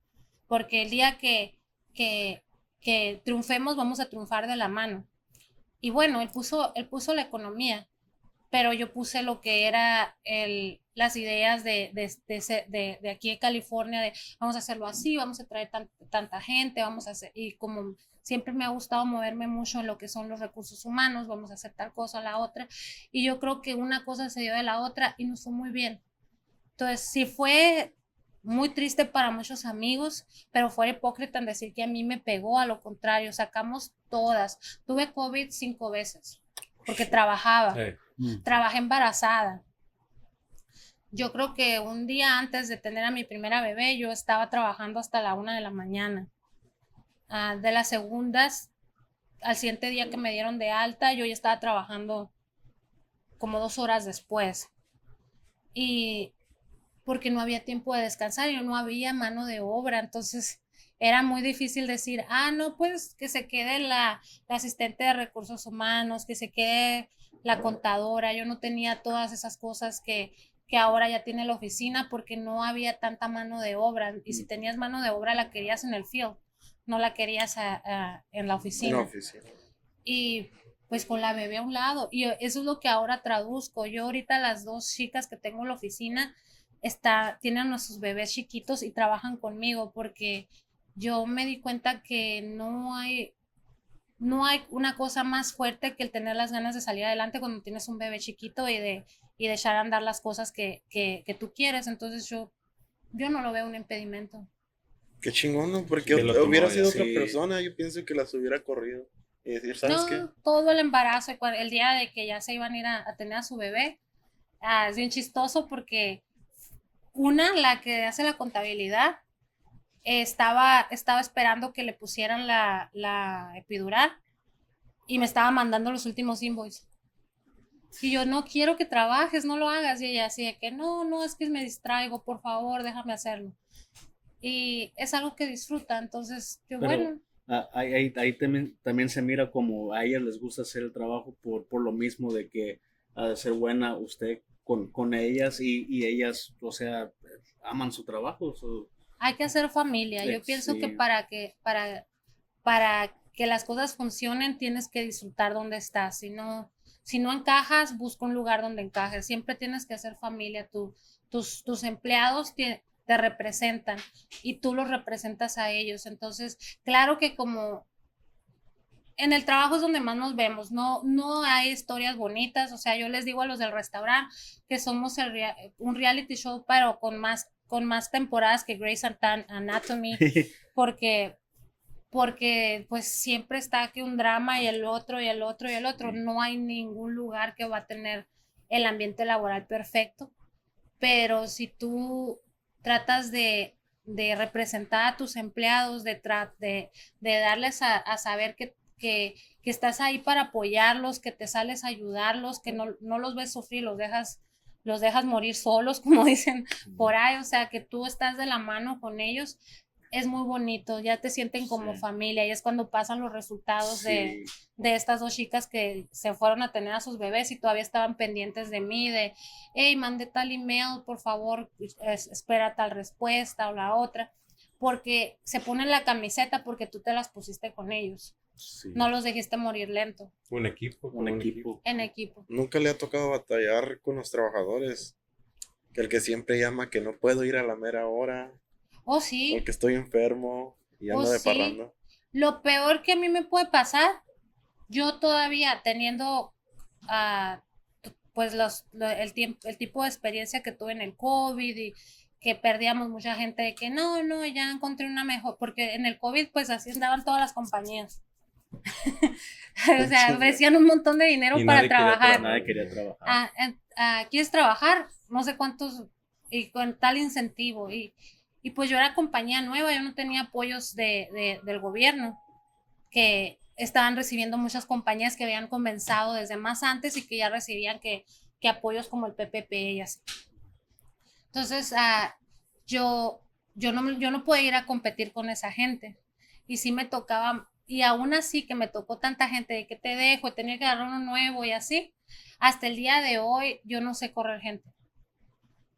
Porque el día que, que, que triunfemos, vamos a triunfar de la mano. Y bueno, él puso, él puso la economía, pero yo puse lo que era el, las ideas de, de, de, de aquí de California, de vamos a hacerlo así, vamos a traer tan- tanta gente, vamos a hacer, y como siempre me ha gustado moverme mucho en lo que son los recursos humanos, vamos a hacer tal cosa, la otra, y yo creo que una cosa se dio de la otra y nos fue muy bien. Entonces, sí fue muy triste para muchos amigos, pero fue hipócrita en decir que a mí me pegó, a lo contrario, sacamos todas. Tuve COVID cinco veces porque trabajaba, Sí. Mm. trabajé embarazada. Yo creo que un día antes de tener a mi primera bebé, yo estaba trabajando hasta la una de la mañana. Ah, de las segundas, al siguiente día que me dieron de alta, yo ya estaba trabajando como dos horas después. Y porque no había tiempo de descansar y no había mano de obra, entonces era muy difícil decir, ah, no, pues que se quede la, la asistente de recursos humanos, que se quede la contadora, yo no tenía todas esas cosas que, que ahora ya tiene la oficina porque no había tanta mano de obra y si tenías mano de obra la querías en el field, no la querías a- a- en la En oficina la oficina. y pues con la bebé a un lado. Y eso es lo que ahora traduzco. Yo ahorita las dos chicas que tengo en la oficina está, tienen a sus bebés chiquitos y trabajan conmigo porque yo me di cuenta que no hay, no hay una cosa más fuerte que el tener las ganas de salir adelante cuando tienes un bebé chiquito y de, y de echar a andar las cosas que, que, que tú quieres. Entonces yo, yo no lo veo un impedimento. Qué chingón, ¿no? Porque hubiera sido otra persona, yo pienso que las hubiera corrido. Y decir, ¿sabes no, qué? todo el embarazo, el día de que ya se iban a ir a, a tener a su bebé, ah, es bien chistoso porque una, la que hace la contabilidad, eh, estaba, estaba esperando que le pusieran la, la epidural y me estaba mandando los últimos invoices. Y yo no quiero que trabajes, no lo hagas. Y ella así de que no, no, es que me distraigo, por favor, déjame hacerlo. Y es algo que disfruta, entonces yo, Pero- bueno, Ah, ahí, ahí- ahí también, también se mira como a ellas les gusta hacer el trabajo por, por lo mismo de que ha de ser buena usted con, con ellas y, y ellas, o sea, aman su trabajo. Hay que hacer familia. Yo pienso que para que para para que las cosas funcionen tienes que disfrutar donde estás. Si no si no encajas, busca un lugar donde encajes. Siempre tienes que hacer familia. Tú, tus tus empleados te, te representan y tú los representas a ellos. Entonces, claro que como en el trabajo es donde más nos vemos, no, no hay historias bonitas, o sea, yo les digo a los del restaurante que somos el un reality show, pero con más, con más temporadas que Grey's Anatomy, porque, porque pues siempre está que un drama y el otro y el otro y el otro, no hay ningún lugar que va a tener el ambiente laboral perfecto, pero si tú tratas de, de representar a tus empleados, de, tra- de, de darles a, a saber que, que, que estás ahí para apoyarlos, que te sales a ayudarlos, que no, no los ves sufrir, los dejas, los dejas morir solos, como dicen por ahí, o sea, que tú estás de la mano con ellos, es muy bonito, ya te sienten como Sí. familia y es cuando pasan los resultados de, Sí. de estas dos chicas que se fueron a tener a sus bebés y todavía estaban pendientes de mí, de, hey, mandé tal email, por favor, es- espera tal respuesta o la otra, porque se ponen la camiseta porque tú te las pusiste con ellos, Sí. no los dijiste morir lento, Un equipo. un equipo. en equipo. Nunca le ha tocado batallar con los trabajadores. Que el que siempre llama que no puedo ir a la mera hora, Oh, sí, porque estoy enfermo y ando Oh, de sí. parranda. Lo peor que a mí me puede pasar, yo todavía teniendo ah, t- pues los, lo- el, tiempo, el tipo de experiencia que tuve en el COVID y que perdíamos mucha gente de que no, no, ya encontré una mejor, porque en el COVID pues así andaban todas las compañías. o sea, ofrecían un montón de dinero Y para nadie quería trabajar. Nadie quería trabajar. Ah, ah, ¿Quieres trabajar? No sé cuántos, y con tal incentivo. Y, y pues yo era compañía nueva, yo no tenía apoyos de, de- del gobierno, que estaban recibiendo muchas compañías que habían comenzado desde más antes y que ya recibían que, que apoyos como el PPP y así. Entonces, ah, yo, yo, no, yo no podía ir a competir con esa gente. Y sí me tocaba, y aún así que me tocó tanta gente de que te dejo, tenía que agarrar uno nuevo y así, hasta el día de hoy yo no sé correr gente.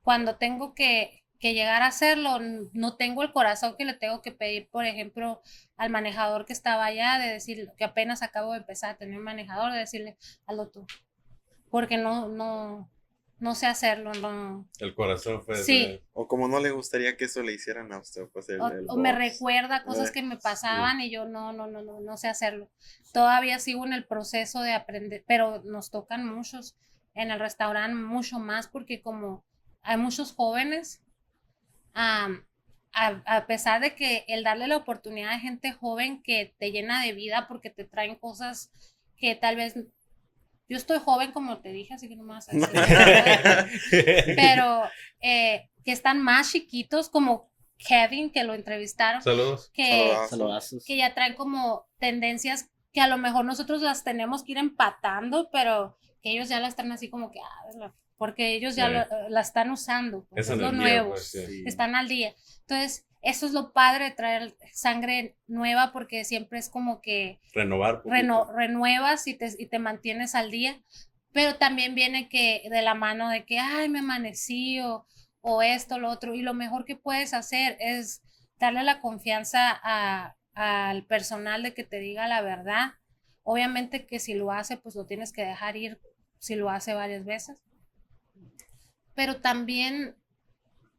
Cuando tengo que, que llegar a hacerlo, no tengo el corazón que le tengo que pedir, por ejemplo, al manejador que estaba allá, de decir que apenas acabo de empezar a tener un manejador, de decirle, hazlo tú. Porque no, no, no sé hacerlo, no. El corazón fue. Sí. de- O como no le gustaría que eso le hicieran a usted, pues el, O, el o me recuerda cosas Eh, que me pasaban y yo no, no, no, no, no sé hacerlo. Todavía sigo en el proceso de aprender, pero nos tocan muchos en el restaurante, mucho más porque como hay muchos jóvenes, am, a, a pesar de que el darle la oportunidad a gente joven que te llena de vida porque te traen cosas que tal vez... Yo estoy joven, como te dije, así que no me vas a decir. pero eh, que están más chiquitos, como Kevin, que lo entrevistaron, Saludos. que. Saludazos. que ya traen como tendencias que a lo mejor nosotros las tenemos que ir empatando, pero que ellos ya las traen así como que, ah, porque ellos ya Sí. lo- la están usando, pues, es lo energía, nuevo, pues. Sí. están al día. Entonces, eso es lo padre de traer sangre nueva, porque siempre es como que Renovar. reno- renuevas y te, y te mantienes al día, pero también viene que de la mano de que, ay, me amanecí o, o esto, lo otro, y lo mejor que puedes hacer es darle la confianza a- al personal de que te diga la verdad. Obviamente que si lo hace, pues lo tienes que dejar ir si lo hace varias veces. Pero también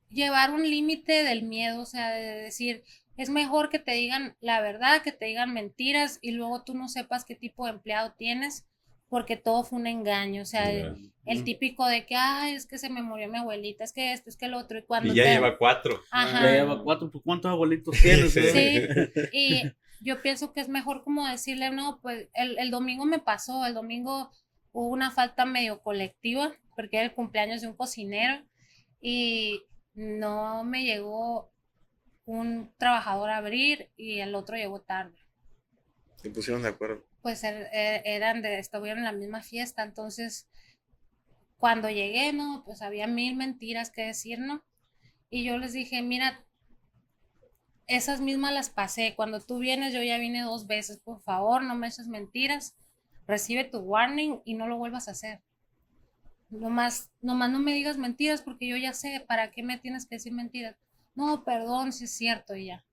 llevar un límite del miedo, o sea, de decir, es mejor que te digan la verdad, que te digan mentiras y luego tú no sepas qué tipo de empleado tienes, porque todo fue un engaño, o sea, el, el típico de que, ay, es que se me murió mi abuelita, es que esto, es que el otro, y cuando Y ya te- lleva cuatro. Ajá. Ya lleva cuatro, pues ¿cuántos abuelitos tienes? Sí. eh? Sí, y yo pienso que es mejor como decirle, no, pues el, el domingo me pasó, el domingo hubo una falta medio colectiva, porque era el cumpleaños de un cocinero y no me llegó un trabajador a abrir y el otro llegó tarde. Se pusieron de acuerdo. Pues er- er- eran de, estuvieron en la misma fiesta, entonces cuando llegué, no, pues había mil mentiras que decir, ¿no? Y yo les dije, mira, esas mismas las pasé. Cuando tú vienes, yo ya vine dos veces. Por favor, no me eches mentiras. Recibe tu warning y no lo vuelvas a hacer. Nomás, nomás no me digas mentiras porque yo ya sé para qué me tienes que decir mentiras. No, perdón, si es cierto y ya.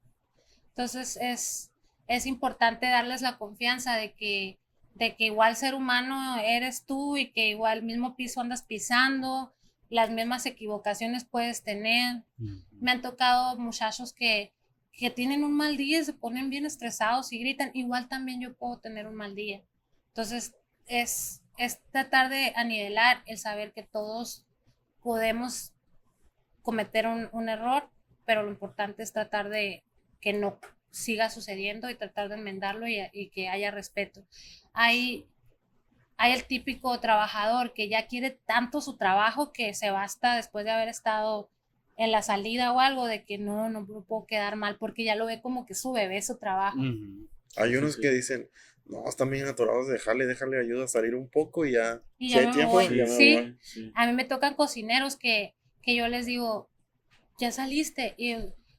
Entonces es, es importante darles la confianza de que, de que igual ser humano eres tú y que igual mismo piso andas pisando, las mismas equivocaciones puedes tener. Me han tocado muchachos que, que tienen un mal día y se ponen bien estresados y gritan, igual también yo puedo tener un mal día. Entonces, es, es tratar de anivelar el saber que todos podemos cometer un, un error, pero lo importante es tratar de que no siga sucediendo y tratar de enmendarlo y, y que haya respeto. Hay, hay el típico trabajador que ya quiere tanto su trabajo que se basta después de haber estado en la salida o algo de que no, no puedo quedar mal porque ya lo ve como que su bebé, su trabajo. Hay Sí, unos sí. que dicen, no, están bien atorados, déjale, déjale ayuda a salir un poco y ya. Y si ya hay tiempo, ya me Sí. voy. Sí. A mí me tocan cocineros que, que yo les digo, ya saliste. Y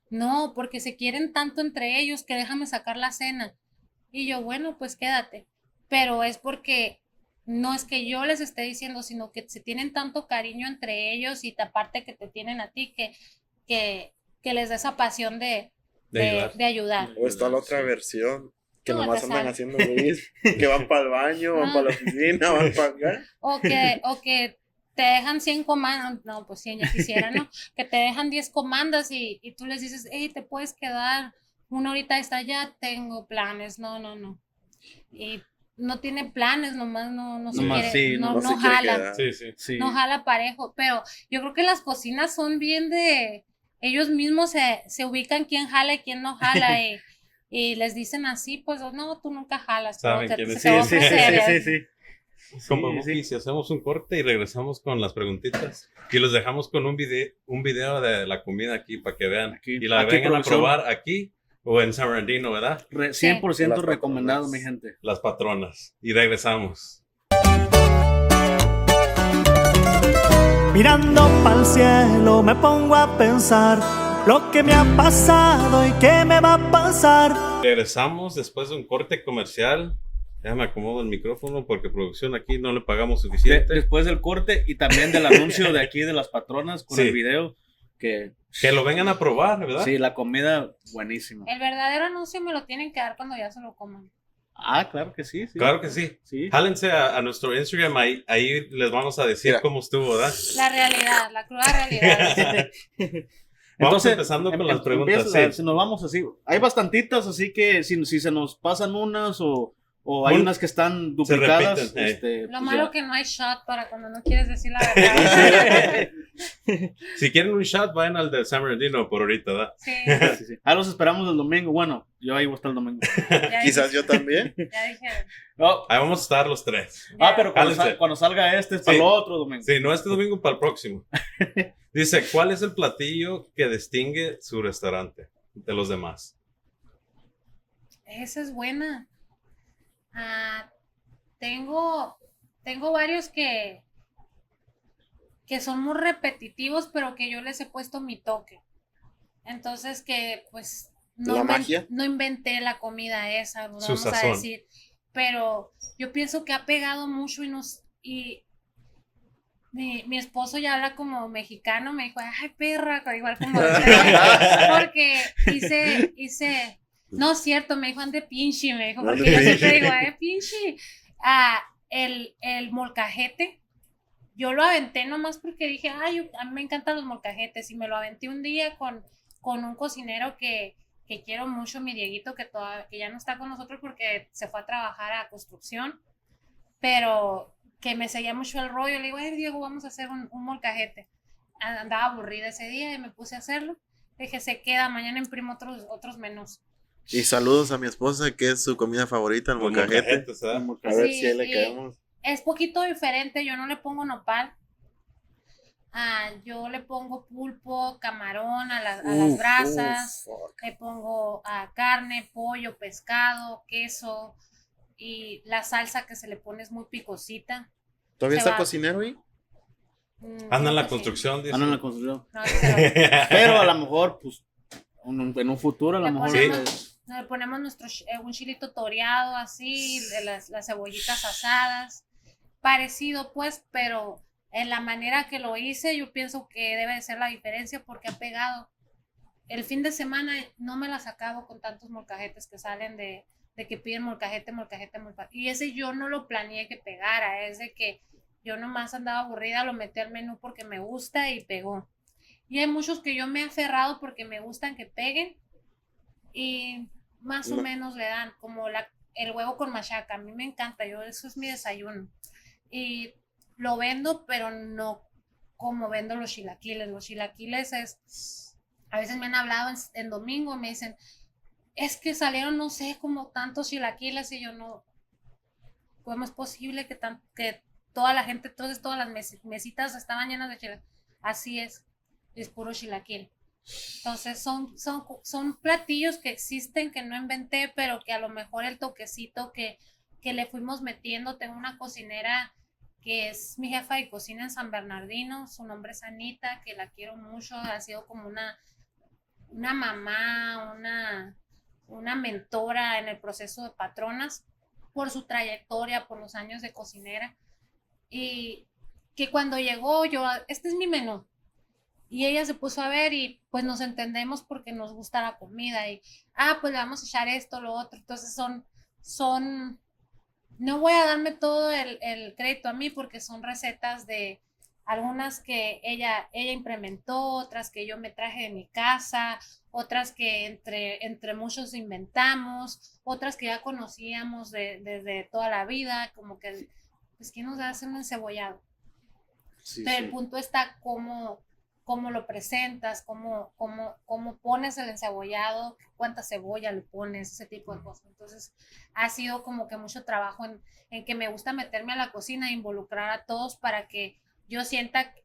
no, porque se quieren tanto entre ellos que déjame sacar la cena. Y yo, bueno, pues quédate. Pero es porque no es que yo les esté diciendo, sino que se tienen tanto cariño entre ellos y aparte que te tienen a ti, que, que, que les da esa pasión de, De de, ayudar. de ayudar. O está la otra versión, que No, nomás te andan haciendo ruiz, que van para el baño, van Ah. para la oficina, van para acá. O que, o que te dejan 100 comandas, no, pues 100 ya quisiera, ¿no? Que te dejan 10 comandas y, y tú les dices, hey, te puedes quedar una horita está ya tengo planes, no, no, no. Y no tiene planes, nomás no, no se Nomás quiere, sí, no, no no, se quiere jala. Sí, sí. Sí. no jala parejo, pero yo creo que las cocinas son bien de, ellos mismos se, se ubican quién jala y quién no jala y, y les dicen así, pues no, tú nunca jalas, Saben te- quiénes te a sí, sí, sí, sí, sí. Como Buki, si hacemos un corte y regresamos con las preguntitas y los dejamos con un video, un video de la comida aquí para que vean Aquí- y la aquí, vengan a producción. probar aquí o en San Bernardino, ¿verdad? Re- 100% Las recomendado, patronas. mi gente. Las patronas. Y regresamos. Mirando pa'l cielo me pongo a pensar lo que me ha pasado y qué me va a pasar. Regresamos después de un corte comercial. Ya me acomodo el micrófono porque producción aquí no le pagamos suficiente. después del corte y también del anuncio de aquí de las patronas con Sí. el video, que Que lo vengan a probar, ¿verdad? sí, la comida buenísima. El verdadero anuncio me lo tienen que dar cuando ya se lo coman. Ah, claro que sí, sí. Claro que sí. Sí. Jálense a, a nuestro Instagram, ahí, ahí les vamos a decir Mira. cómo estuvo, ¿verdad? La realidad, la cruda realidad. Vamos empezando con em- las em- preguntas, empieza, sí. si nos vamos así. Hay bastantitas, así que si, si se nos pasan unas o, o hay Un- unas que están duplicadas, repiten, eh. este, Lo pues malo ya. que no hay shot para cuando no quieres decir la verdad. Si quieren un shot, vayan al de San Bernardino por ahorita, ¿verdad? Sí, Sí, sí. Ah, los esperamos el domingo. Bueno, yo ahí voy a estar el domingo. Quizás yo también. Ya dijeron. Oh, Ahí vamos a estar los tres. ah, pero cuando, Jálense. sal- cuando salga este es para Sí. el otro domingo. Sí, no este domingo, para el próximo. Dice, ¿cuál es el platillo que distingue su restaurante de los demás? Esa es buena. Ah, tengo, tengo varios que, que son muy repetitivos, pero que yo les he puesto mi toque. Entonces que pues no, ¿La inven- magia? no inventé la comida esa, Su vamos a sazón. decir. Pero yo pienso que ha pegado mucho y nos y mi, mi esposo ya habla como mexicano, me dijo, ay perra, igual como porque hice, hice, no es cierto, me dijo ande pinche, me dijo, porque yo siempre digo, ay pinche, ah, el, el molcajete, yo lo aventé nomás porque dije, ay, yo- a mí me encantan los molcajetes, y me lo aventé un día con, con un cocinero que, que quiero mucho, mi Dieguito, que, toda, que ya no está con nosotros porque se fue a trabajar a construcción, pero que me seguía mucho el rollo, le digo, ay Diego, vamos a hacer un, un molcajete. Andaba aburrida ese día y me puse a hacerlo. Dije, se queda, mañana imprimo otros, otros menús. Y saludos a mi esposa, que es su comida favorita, el molcajete. molcajetes, ¿verdad? A ver Sí, si ahí le caemos. Es poquito diferente, yo no le pongo nopal. Ah, yo le pongo pulpo, camarón a, la- a las Uf, brasas. uf. Le pongo ah, carne, pollo, pescado, queso. Y la salsa que se le pone es muy picosita. ¿Todavía se está va. cocinero ahí? Mm, Anda en la sí. construcción, dice. No, en la construcción. No, pero Pero a lo mejor, pues, un- en un futuro, a lo mejor. ponemos- pues, Le ponemos nuestro eh, un chilito toreado así, de las, las cebollitas asadas, parecido pues, pero en la manera que lo hice yo pienso que debe de ser la diferencia porque ha pegado. El fin de semana no me las acabo con tantos molcajetes que salen de, de que piden molcajete, molcajete, molcajete. Y ese yo no lo planeé que pegara, es de que yo nomás andaba aburrida, lo metí al menú porque me gusta y pegó. Y hay muchos que yo me he aferrado porque me gustan que peguen y más o No. menos le dan como la, el huevo con machaca. A mí me encanta, yo eso es mi desayuno. Y lo vendo, pero no como vendo los chilaquiles. Los chilaquiles es, a veces me han hablado en, domingo, me dicen, es que salieron, no sé, como tantos chilaquiles y yo no, ¿cómo es posible que, tan, que toda la gente, entonces todas las mes- mesitas estaban llenas de chilaquiles? Así es, es puro chilaquil. Entonces son, son, son platillos que existen, que no inventé, pero que a lo mejor el toquecito que, que le fuimos metiendo, tengo una cocinera que es mi jefa de cocina en San Bernardino, su nombre es Anita, que la quiero mucho, ha sido como una, una mamá, una, una mentora en el proceso de patronas, por su trayectoria, por los años de cocinera, y que cuando llegó yo, este es mi menú, y ella se puso a ver y pues nos entendemos porque nos gusta la comida y, ah, pues le vamos a echar esto, lo otro. Entonces son, son, no voy a darme todo el, el crédito a mí porque son recetas de algunas que ella, ella implementó, otras que yo me traje de mi casa, otras que entre, entre muchos inventamos, otras que ya conocíamos de- desde toda la vida, como que, pues, ¿quién nos hace un encebollado? Sí, Pero el punto está cómo, cómo lo presentas, cómo, cómo, cómo pones el encebollado, cuánta cebolla le pones, ese tipo de cosas. Entonces, ha sido como que mucho trabajo en, en que me gusta meterme a la cocina e involucrar a todos para que yo sienta,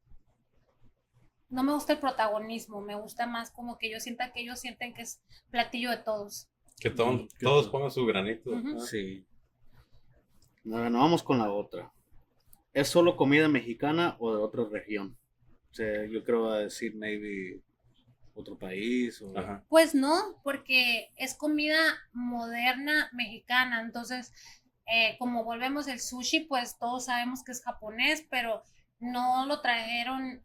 no me gusta el protagonismo, me gusta más como que yo sienta que ellos sienten que es platillo de todos. Que todos tal. pongan su granito. Ujú. Sí. Bueno, vamos con la otra. ¿Es solo comida mexicana o de otra región? O sea, yo creo a decir maybe otro país o... Ajá. Pues no, porque es comida moderna mexicana. Entonces, eh, como volvemos el sushi, pues todos sabemos que es japonés, pero no lo trajeron.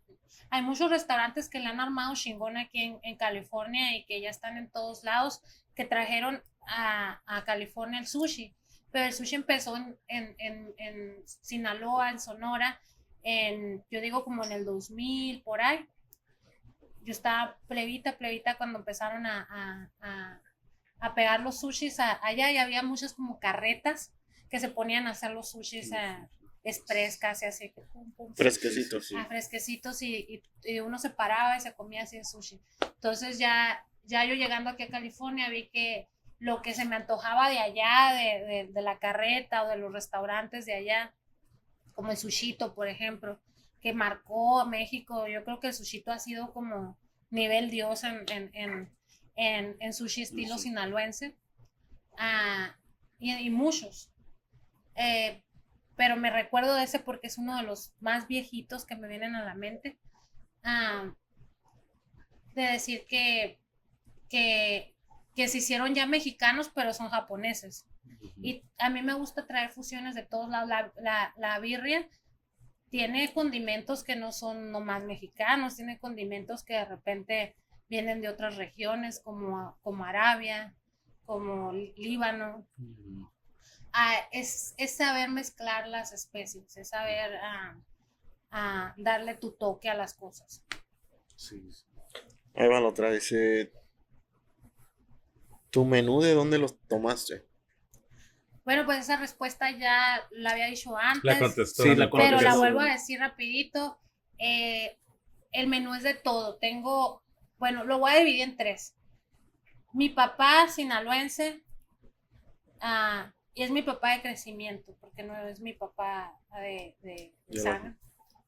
Hay muchos restaurantes que le han armado chingón aquí en, en California y que ya están en todos lados, que trajeron a, a California el sushi. Pero el sushi empezó en, en, en, en Sinaloa, en Sonora, en, yo digo como en el 2000, por ahí yo estaba plebita, plebita cuando empezaron a, a, a- a pegar los sushis a- allá y había muchas como carretas que se ponían a hacer los sushis a- express casi así. pum, pum, Fresquecito, sí. ah, fresquecitos y, y- y uno se paraba y se comía así de sushi. Entonces ya, ya yo llegando aquí a California vi que lo que se me antojaba de allá, de, de- de la carreta o de los restaurantes de allá, como el sushito, por ejemplo, que marcó a México, yo creo que el sushito ha sido como nivel dios en, en, en, en, en sushi estilo Sí. sinaloense. Ah, y, y muchos. Eh, pero me recuerdo de ese porque es uno de los más viejitos que me vienen a la mente. Ah, de decir que, que, que se hicieron ya mexicanos, pero son japoneses. Y a mí me gusta traer fusiones de todos lados. La, la, la birria tiene condimentos que no son nomás mexicanos, tiene condimentos que de repente vienen de otras regiones, como, como Arabia, como Líbano, ah, es, es saber mezclar las especies, es saber ah, ah, darle tu toque a las cosas. Sí, sí. Ahí va la otra, dice. ¿Tu menú de dónde los tomaste? Bueno, pues esa respuesta ya la había dicho antes, La contestó. Sí, la pero la vuelvo a decir rapidito. eh, el menú es de todo. Tengo, bueno, lo voy a dividir en tres. Mi papá sinaloense, ah, y es mi papá de crecimiento, porque no es mi papá de, de, sangre,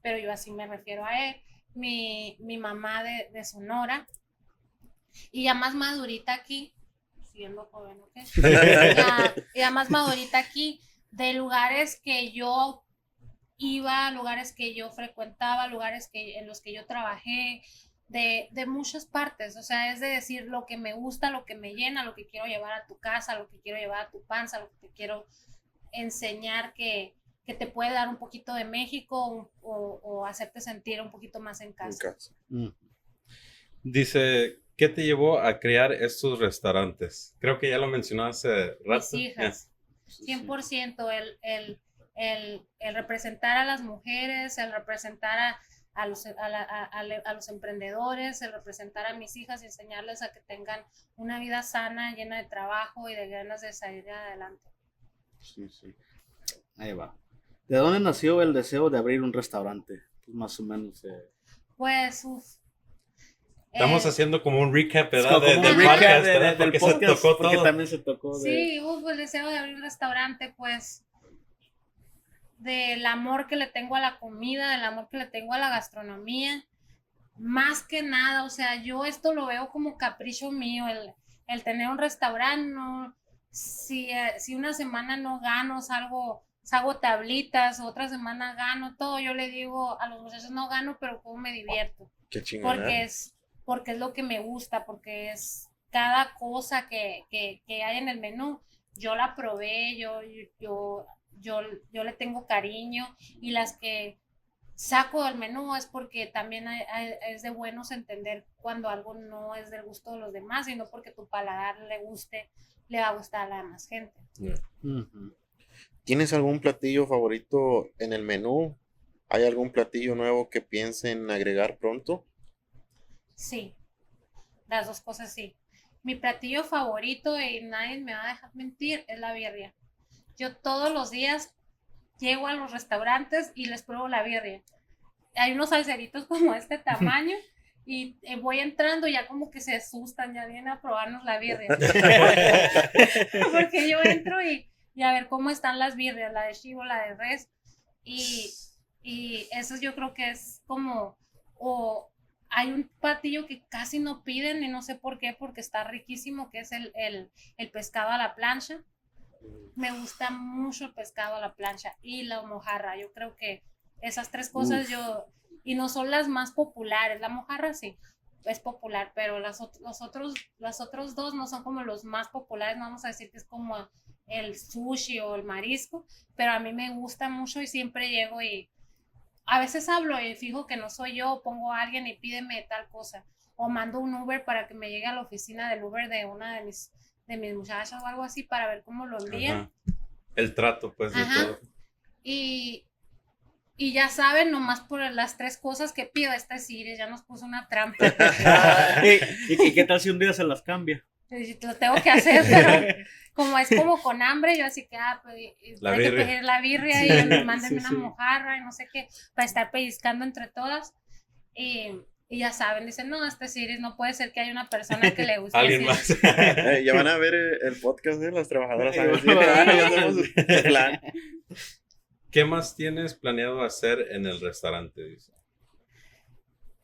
pero yo así me refiero a él. Mi, mi mamá de, de Sonora, y ya más madurita aquí, siendo joven, ¿ok? ya, ya más madurita aquí, de lugares que yo iba, lugares que yo frecuentaba, lugares que, en los que yo trabajé, de, de muchas partes, o sea, es de decir lo que me gusta, lo que me llena, lo que quiero llevar a tu casa, lo que quiero llevar a tu panza, lo que te quiero enseñar que, que te puede dar un poquito de México o, o hacerte sentir un poquito más en En casa. casa. Ujú. Dice, ¿qué te llevó a crear estos restaurantes? Creo que ya lo mencionó hace rato. Mis hijas. Sí, sí. 100% el, el, el, el representar a las mujeres, el representar a, a los, a, la- a- a le- a los emprendedores, el representar a mis hijas y enseñarles a que tengan una vida sana, llena de trabajo y de ganas de salir adelante. Sí, sí. Ahí va. ¿De dónde nació el deseo de abrir un restaurante? Pues más o menos. eh, Pues, uff. Estamos haciendo como un recap, ¿verdad? como De- un del recap podcast, de- ¿verdad? de- del Porque podcast, se tocó porque todo. también se tocó de... Sí, uf, el deseo de abrir un restaurante, pues, del amor que le tengo a la comida, del amor que le tengo a la gastronomía, más que nada, o sea, yo esto lo veo como capricho mío, el, el tener un restaurante, no, si, eh, si una semana no gano, salgo, salgo tablitas, otra semana gano, todo, yo le digo a los muchachos, no gano, pero cómo me divierto Qué chingada. porque es, porque es lo que me gusta, porque es cada cosa que, que, que hay en el menú, yo la probé, yo, yo, yo, yo le tengo cariño y las que saco del menú es porque también hay- hay- es de buenos entender cuando algo no es del gusto de los demás, sino porque tu paladar le guste, le va a gustar a la demás gente. ¿Tienes algún platillo favorito en el menú? ¿Hay algún platillo nuevo que piensen agregar pronto? Sí, las dos cosas sí. Mi platillo favorito, y nadie me va a dejar mentir, es la birria. Yo todos los días llego a los restaurantes y les pruebo la birria. Hay unos salseritos como este tamaño y eh, voy entrando ya como que se asustan, ya vienen a probarnos la birria. Porque yo entro y, y a ver cómo están las birrias, la de chivo, la de res. Y, y eso yo creo que es como, o hay un platillo que casi no piden y no sé por qué, porque está riquísimo, que es el, el, el pescado a la plancha. Me gusta mucho el pescado a la plancha y la mojarra. Yo creo que esas tres cosas Uf. yo, y no son las más populares. La mojarra sí es popular, pero las, los otros, los otros dos no son como los más populares. No vamos a decir que es como el sushi o el marisco, pero a mí me gusta mucho y siempre llego y a veces hablo y fijo que no soy yo, pongo a alguien y pídeme tal cosa, o mando un Uber para que me llegue a la oficina del Uber de una de mis, de mis muchachas o algo así para ver cómo lo envían. Ajá. El trato, pues, de Ajá. todo. Y, y ya saben, nomás por las tres cosas que pido, esta es Iris, ya nos puso una trampa. ¿Y, y- y qué tal si un día se las cambia? Lo tengo que hacer, pero como es como con hambre, yo así que, ah, pues, y- La hay que birria. pedir la birria Sí, y mándenme sí, una sí. mojarra y no sé qué, para estar pellizcando entre todas. Y, y ya saben, dicen, no, este Siris no puede ser que haya una persona que le guste. Alguien así". más. Eh, ya van a ver el, podcast de las trabajadoras. Plan. ¿Qué más tienes planeado hacer en el restaurante? Dice?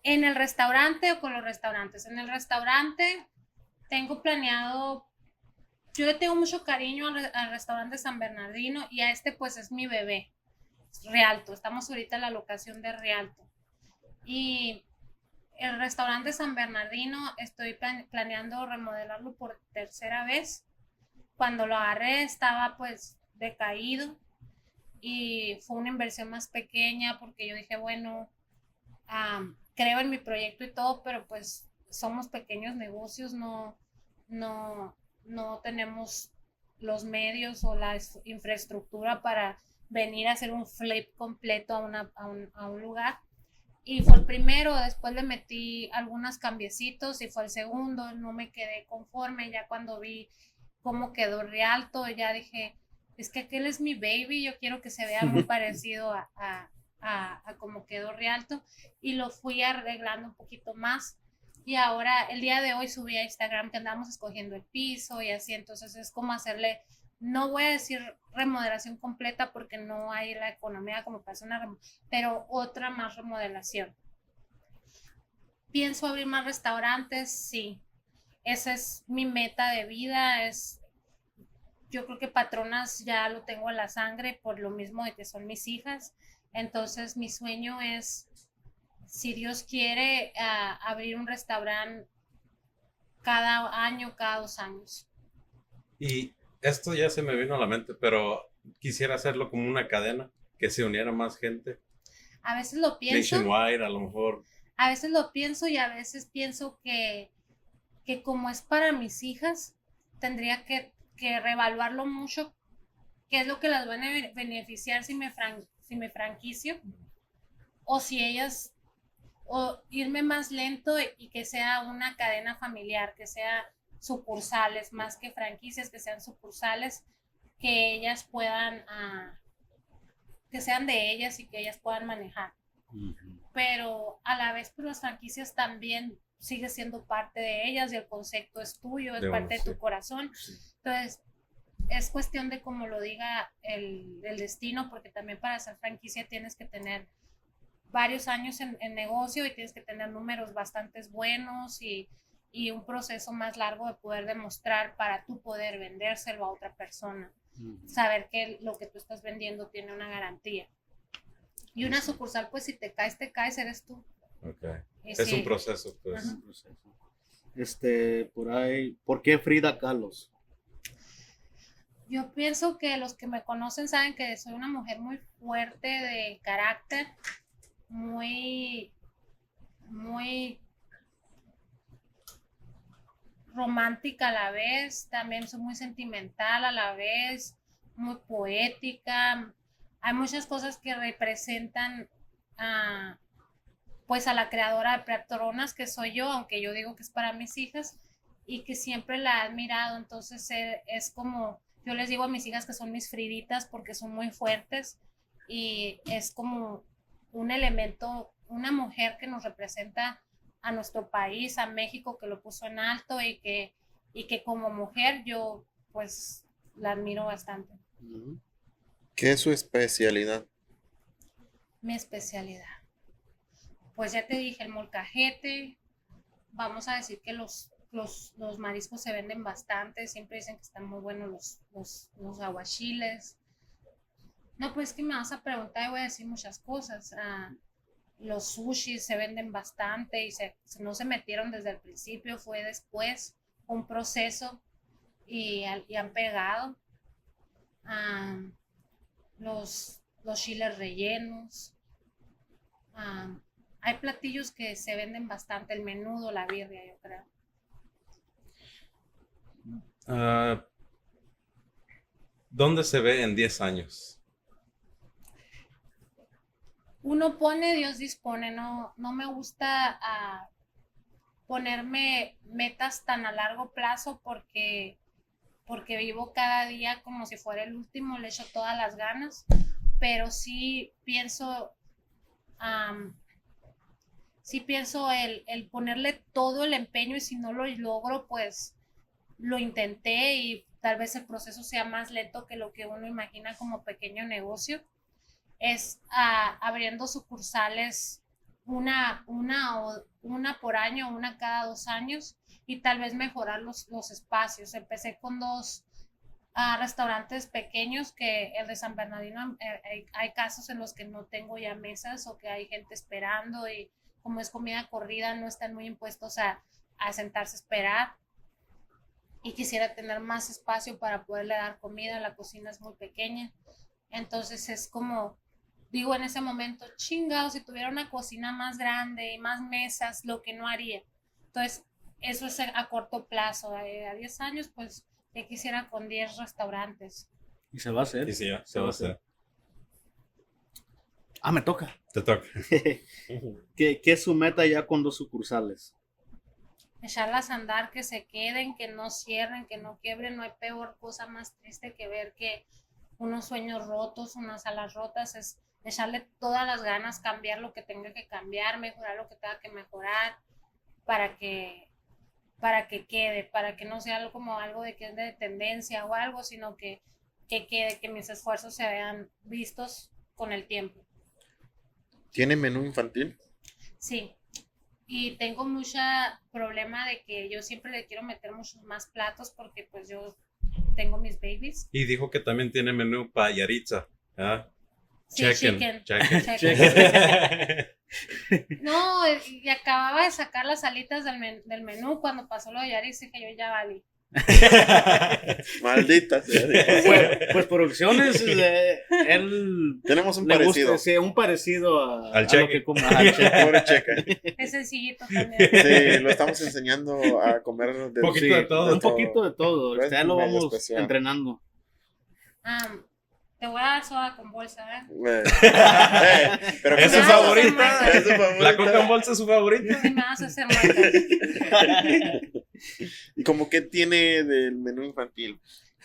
¿En el restaurante o con los restaurantes? En el restaurante tengo planeado, yo le tengo mucho cariño al, re- al restaurante San Bernardino y a este pues es mi bebé, Rialto. Estamos ahorita en la locación de Rialto. Y el restaurante San Bernardino estoy plan- planeando remodelarlo por tercera vez. Cuando lo agarré estaba pues decaído y fue una inversión más pequeña porque yo dije, bueno, creo en mi proyecto y todo, pero pues somos pequeños negocios, no, no, no tenemos los medios o la es- infraestructura para venir a hacer un flip completo a, una, a, un, a un lugar. Y fue el primero, después le metí algunos cambiecitos y fue el segundo, no me quedé conforme, ya cuando vi cómo quedó Rialto, ya dije, es que aquel es mi baby, yo quiero que se vea muy parecido a, a, a, a cómo quedó Rialto y lo fui arreglando un poquito más. Y ahora, el día de hoy subí a Instagram que andamos escogiendo el piso y así, entonces es como hacerle, no voy a decir remodelación completa porque no hay la economía como para hacer una pero otra más remodelación. Pienso abrir más restaurantes, sí. Esa es mi meta de vida, es yo creo que patronas ya lo tengo en la sangre por lo mismo de que son mis hijas. Entonces mi sueño es, si Dios quiere, ah, abrir un restaurante cada año, cada dos años. Y esto ya se me vino a la mente, pero quisiera hacerlo como una cadena, que se uniera más gente. A veces lo pienso, Nationwide, a lo mejor. a veces lo pienso y a veces pienso que, que como es para mis hijas, tendría que, que reevaluarlo mucho, qué es lo que las va a bene- beneficiar si me, fran- si me franquicio, o si ellas, o irme más lento y que sea una cadena familiar, que sea sucursales, más que franquicias, que sean sucursales, que ellas puedan, ah, que sean de ellas y que ellas puedan manejar pero a la vez pues las franquicias también sigue siendo parte de ellas y el concepto es tuyo, es De parte uno, de tu sí. corazón. Entonces, es cuestión de cómo lo diga el, el destino, porque también para ser franquicia tienes que tener varios años en, en negocio y tienes que tener números bastante buenos y, y un proceso más largo de poder demostrar para tú poder vendérselo a otra persona saber que lo que tú estás vendiendo tiene una garantía. Y una sucursal, pues si te caes, te caes, eres tú. Ok. Y Es sí, un proceso, pues. Ajá. Este, por ahí, ¿por qué Frida Kahlos? Yo pienso que los que me conocen saben que soy una mujer muy fuerte de carácter, muy, muy romántica a la vez, también soy muy sentimental a la vez, muy poética. Hay muchas cosas que representan a, pues a la creadora de Patronas que soy yo, aunque yo digo que es para mis hijas y que siempre la he admirado. Entonces eh, es como, yo les digo a mis hijas que son mis friditas porque son muy fuertes y es como un elemento, una mujer que nos representa a nuestro país, a México, que lo puso en alto y que, y que como mujer yo pues la admiro bastante. ¿Qué es su especialidad? Mi especialidad. Pues ya te dije, el molcajete. Vamos a decir que los, los, los mariscos se venden bastante. Siempre dicen que están muy buenos los, los, los aguachiles. No, pues que me vas a preguntar y voy a decir muchas cosas. Ah, los sushis se venden bastante y se, no se metieron desde el principio, fue después un proceso y, han pegado. Ah, los, los chiles rellenos. Ah, hay platillos que se venden bastante, el menudo, la birria, yo creo. ¿Dónde se ve en 10 años? Uno pone, Dios dispone, no, no me gusta ah, ponerme metas tan a largo plazo porque, porque vivo cada día como si fuera el último, le echo todas las ganas, pero sí pienso, am, sí pienso el, el ponerle todo el empeño y si no lo logro, pues lo intenté y tal vez el proceso sea más lento que lo que uno imagina como pequeño negocio. Es ah, abriendo sucursales una, una, o- una por año, una cada dos años y tal vez mejorar los, los espacios. Empecé con dos ah, restaurantes pequeños que el de San Bernardino eh, hay, hay casos en los que no tengo ya mesas o que hay gente esperando y como es comida corrida no están muy impuestos a, a sentarse a esperar y quisiera tener más espacio para poderle dar comida, la cocina es muy pequeña. Entonces es como, digo en ese momento, chingado, si tuviera una cocina más grande y más mesas, lo que no haría. Entonces, eso es a corto plazo. eh, A 10 años, pues, que quisiera con 10 restaurantes. Y se va a hacer. Y sí, ya, se va a hacer. Ah, me toca. Te toca. ¿Qué, qué es su meta ya con dos sucursales? echarlas a andar, que se queden, que no cierren, que no quiebren. No hay peor cosa más triste que ver que unos sueños rotos, unas alas rotas, es echarle todas las ganas, cambiar lo que tenga que cambiar, mejorar lo que tenga que mejorar, para que para que quede, para que no sea algo como algo de que es de tendencia o algo, sino que, que quede, que mis esfuerzos se vean vistos con el tiempo. ¿Tiene menú infantil? Sí. Y tengo mucho problema de que yo siempre le quiero meter muchos más platos porque pues yo tengo mis babies. Y dijo que también tiene menú para Yaritza. ¿ah? Sí, Chequen, chicken. chequen. Chequen. No, y acababa de sacar las alitas del, men- del menú cuando pasó lo de Yaris y dije yo ya valí. Maldita sea. Pues, pues producciones, eh, él Tenemos un parecido. gusta, sí, un parecido a, Al a lo que come- al cheque. Pobre checa. Es sencillito también. Sí, lo estamos enseñando a comer de Poquito Sí, de todo. Un poquito de todo. Es Ya lo vamos especial. entrenando. Ah, te voy a dar soda con bolsa, ¿eh? Eh, eh, pero Es su favorita. muerta. Es su favorita. La coca en bolsa es su favorita. Sí, me vas a hacer muerta. ¿Y como qué tiene del menú infantil?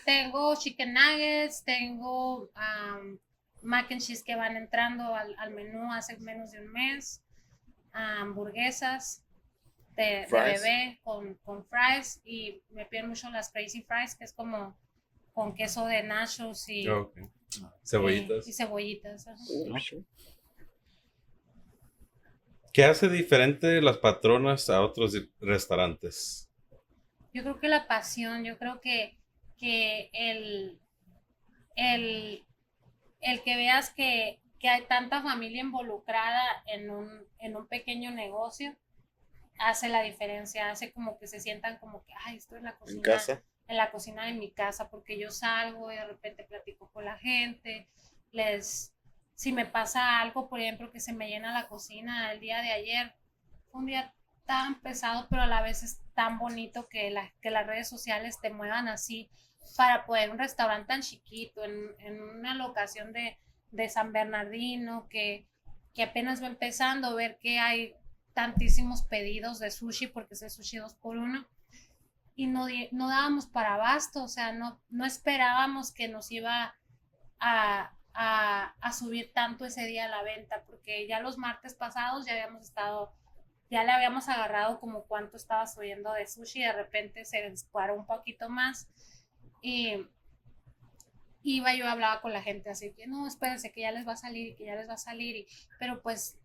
Tengo chicken nuggets, tengo um, mac and cheese que van entrando al, al menú hace menos de un mes, hamburguesas de, bebé con, con fries y me piden mucho las crazy fries que es como con queso de nachos y. Cebollitas. y, cebollitas. ajá. ¿Qué hace diferente las patronas a otros restaurantes? Yo creo que la pasión, yo creo que, que el, el, el que veas que, que hay tanta familia involucrada en un, en un pequeño negocio hace la diferencia, hace como que se sientan como que, ay, estoy en la cocina, En casa. En la cocina de mi casa, porque yo salgo y de repente platico con la gente, les, si me pasa algo, por ejemplo, que se me llena la cocina el día de ayer, fue un día tan pesado, pero a la vez es tan bonito que, la- que las redes sociales te muevan así para poder un restaurante tan chiquito, en, en una locación de, de San Bernardino, que, que apenas va empezando, ver que hay tantísimos pedidos de sushi, porque es el sushi dos por uno, y no, no dábamos para abasto, o sea, no, no esperábamos que nos iba a, a, a subir tanto ese día la venta, porque ya los martes pasados ya habíamos estado, ya le habíamos agarrado como cuánto estaba subiendo de sushi, de repente se disparó un poquito más y iba yo hablaba con la gente así que no, espérense que ya les va a salir y que ya les va a salir, y, pero pues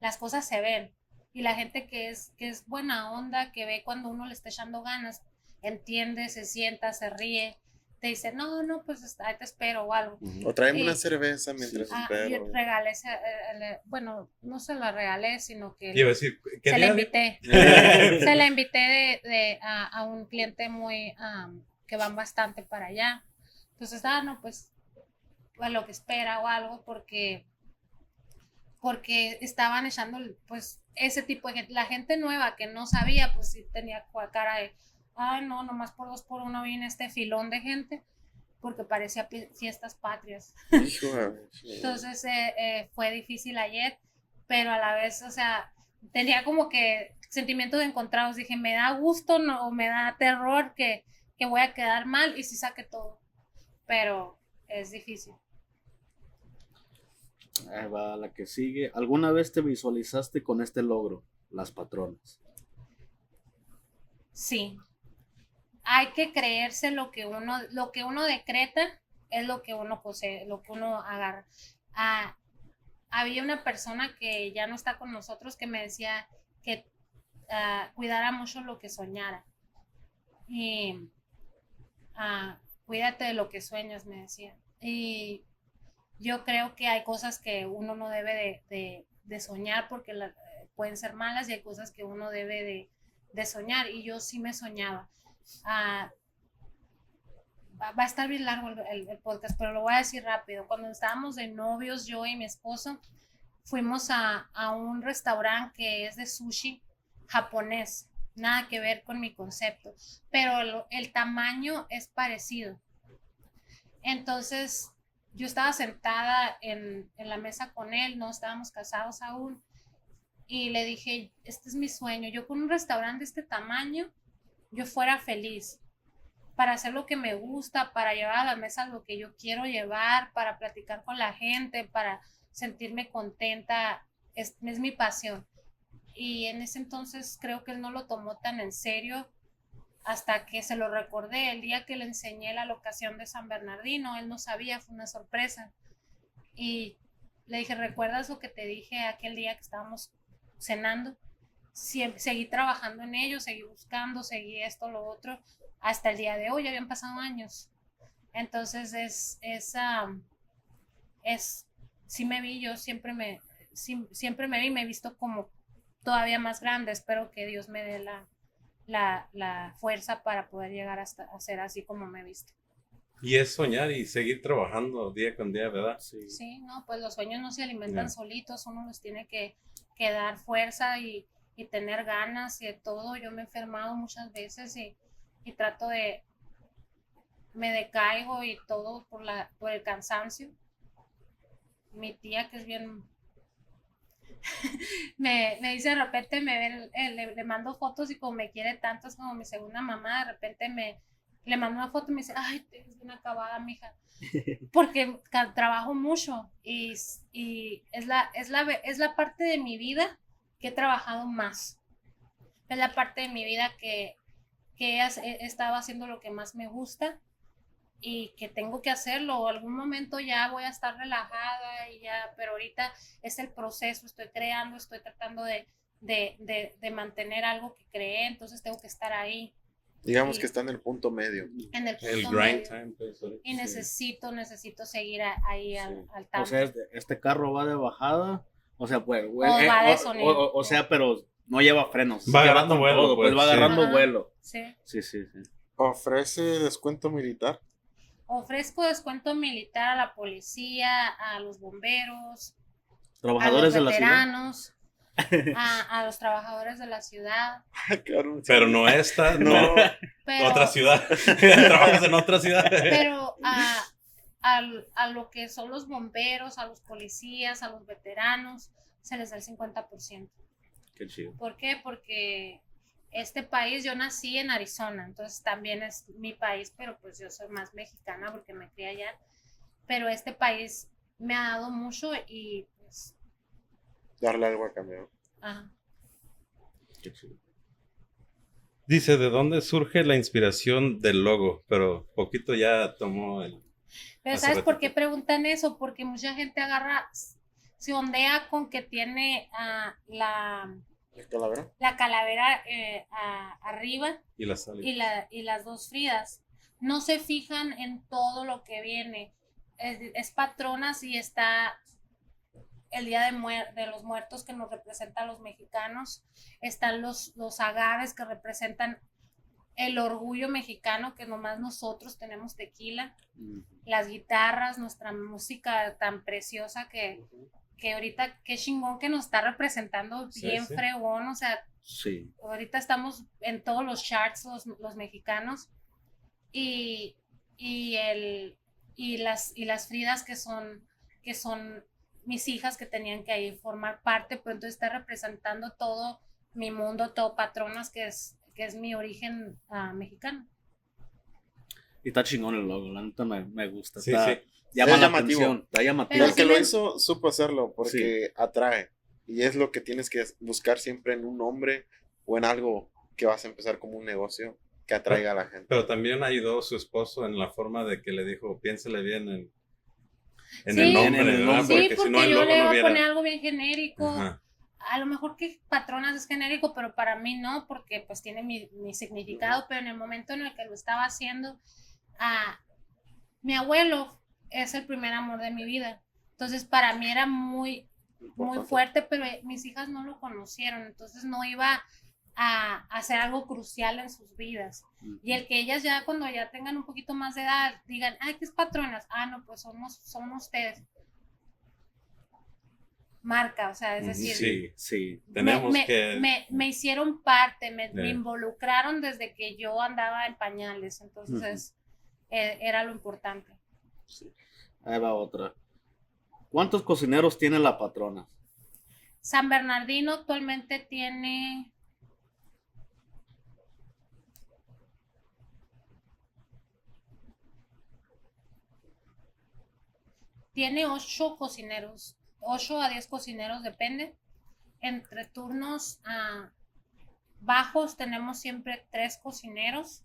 las cosas se ven y la gente que es, que es buena onda, que ve cuando uno le está echando ganas, entiende, se sienta, se ríe, te dice, no, no, pues ahí te espero o algo. O tráeme Sí. una cerveza mientras Ah, yo espero. regalé, ese, eh, le- bueno, no se la regalé, sino que Iba a decir, ¿qué se la invité. Eh, se la invité de, de- a, a un cliente muy, am, que van bastante para allá. Entonces, ah, no, pues, a lo que espera o algo, porque, porque estaban echando, pues, ese tipo de gente, la gente nueva que no sabía, pues sí tenía cara de, ay, no, nomás por dos por uno viene este filón de gente, porque parecía fiestas patrias. Sí. Entonces eh, eh, fue difícil ayer, pero a la vez, o sea, tenía como que sentimientos encontrados. Dije, me da gusto no, o me da terror que, que voy a quedar mal y si saque todo. Pero es difícil. Ahí va la que sigue. ¿Alguna vez te visualizaste con este logro? Las patronas. Sí. Hay que creerse lo que uno, lo que uno decreta es lo que uno posee, lo que uno agarra. Ah, había una persona que ya no está con nosotros que me decía que ah, cuidara mucho lo que soñara. Y ah, cuídate de lo que sueñas, me decía. Y yo creo que hay cosas que uno no debe de, soñar porque pueden ser malas y hay cosas que uno debe de, de soñar. Y yo sí me soñaba. Ah, va, a estar bien largo el podcast, pero lo voy a decir rápido. Cuando estábamos de novios, yo y mi esposo, fuimos a, a un restaurante que es de sushi japonés. Nada que ver con mi concepto, pero el, el tamaño es parecido. Entonces, yo estaba sentada en, en la mesa con él, no estábamos casados aún, y le dije, este es mi sueño, yo con un restaurante de este tamaño, yo fuera feliz para hacer lo que me gusta, para llevar a la mesa lo que yo quiero llevar, para platicar con la gente, para sentirme contenta, es, es mi pasión. Y en ese entonces creo que él no lo tomó tan en serio hasta que se lo recordé el día que le enseñé la locación de San Bernardino, él no sabía, fue una sorpresa. Y le dije, ¿recuerdas lo que te dije aquel día que estábamos cenando? Seguí trabajando en ello, seguí buscando, seguí esto, lo otro, hasta el día de hoy, ya habían pasado años. Entonces es, es, am, es, sí me vi, yo siempre me, sí- siempre me vi, me he visto como todavía más grande, espero que Dios me dé la, la, la fuerza para poder llegar hasta a ser así como me he visto. Y es soñar y seguir trabajando día con día, ¿verdad? Sí. Sí, no, pues los sueños no se alimentan solitos, uno los tiene que, que dar fuerza y, y tener ganas y de todo. Yo me he enfermado muchas veces y, y trato de, me decaigo y todo por, la, por el cansancio. Mi tía, que es bien, me, me dice de repente, me ve, el- le, le mando fotos y como me quiere tanto, es como mi segunda mamá, de repente me, le mando una foto y me dice, ay, ves bien acabada, mija porque trabajo mucho y, y es, la, es, la, es la parte de mi vida que he trabajado más. Es la parte de mi vida que, que he, estado haciendo lo que más me gusta y que tengo que hacerlo. Algún momento ya voy a estar relajada y ya, pero ahorita es el proceso, estoy creando, estoy tratando de, de, de, de mantener algo que creé, entonces tengo que estar ahí Digamos que está en el punto medio. en el, El punto grind medio. time. pues. Y necesito, necesito seguir ahí al, Sí. al tanto. O sea, este, este carro va de bajada. O sea, pues, güey, O eh, va de o- sonido. o, o sea, pero no lleva frenos. Va agarrando vuelo, todo, pues, pues, va sí. agarrando vuelo. Sí. Sí, sí, sí. ¿Ofrece descuento militar? Ofrezco descuento militar a la policía, a los bomberos, a los de la ciudad. veteranos, a, a los trabajadores de la ciudad. Sí. Pero no esta, No, no. Pero, Otra ciudad. Trabajas en otra ciudad. pero a, al- a lo que son los bomberos, a los policías, a los veteranos, se les da el 50%. Qué chido. ¿Por qué? Porque este país, yo nací en Arizona, entonces también es mi país, pero pues yo soy más mexicana porque me crié allá. Pero este país me ha dado mucho y pues, darle algo a cambio. ajá. Qué chido. Dice, ¿de dónde surge la inspiración del logo? Pero poquito ya tomó el... Pero ¿sabes por qué preguntan eso? Porque mucha gente agarra, se ondea con que tiene ah, la, ¿La calavera? la calavera eh, a- arriba Y la sal. y, la, y las dos Fridas. No se fijan en todo lo que viene. Es, es patronas y está el Día de, Muer- de los Muertos que nos representa a los mexicanos. Están los, los agaves que representan el orgullo mexicano que nomás nosotros tenemos tequila. Las guitarras, nuestra música tan preciosa que, que ahorita, qué chingón que nos está representando Sí, bien sí. fregón. O sea, Sí. ahorita estamos en todos los charts los, los mexicanos y, y el y las y las Fridas que son que son mis hijas que tenían que ahí formar parte, pero entonces está representando todo mi mundo, todo patronas, que es, que es mi origen ah, mexicano. Y está chingón el logo, la neta me, me gusta. Sí, está, sí. Llama Es la llamativo. atención, está Y llamativo. Pero el que sí lo me- hizo supo hacerlo porque atrae. Y es lo que tienes que buscar siempre en un nombre o en algo que vas a empezar como un negocio que atraiga a la gente. Pero también ayudó su esposo en la forma de que le dijo, piénsele bien en, en Sí. el nombre, En el nombre. Sí, Porque porque si no el yo logo le iba no a poner algo bien genérico. Ajá. A lo mejor que patronas es genérico, pero para mí no, porque pues tiene mi, mi significado, pero en el momento en el que lo estaba haciendo, ah, mi abuelo es el primer amor de mi vida. Entonces para mí era muy, muy fuerte, pero eh, mis hijas no lo conocieron, entonces no iba a, a hacer algo crucial en sus vidas. Y el que ellas ya cuando ya tengan un poquito más de edad digan, ay, ¿qué es patronas? Ah, no, pues somos, son ustedes. Marca, o sea, es decir, Sí, Sí, tenemos me, me- que... me- me hicieron parte, me, me involucraron desde que yo andaba en pañales, entonces eh, era lo importante. ahí va otra. ¿Cuántos cocineros tiene la patrona? San Bernardino actualmente tiene tiene ocho cocineros, ocho a diez cocineros depende. Entre turnos ah, bajos tenemos siempre tres cocineros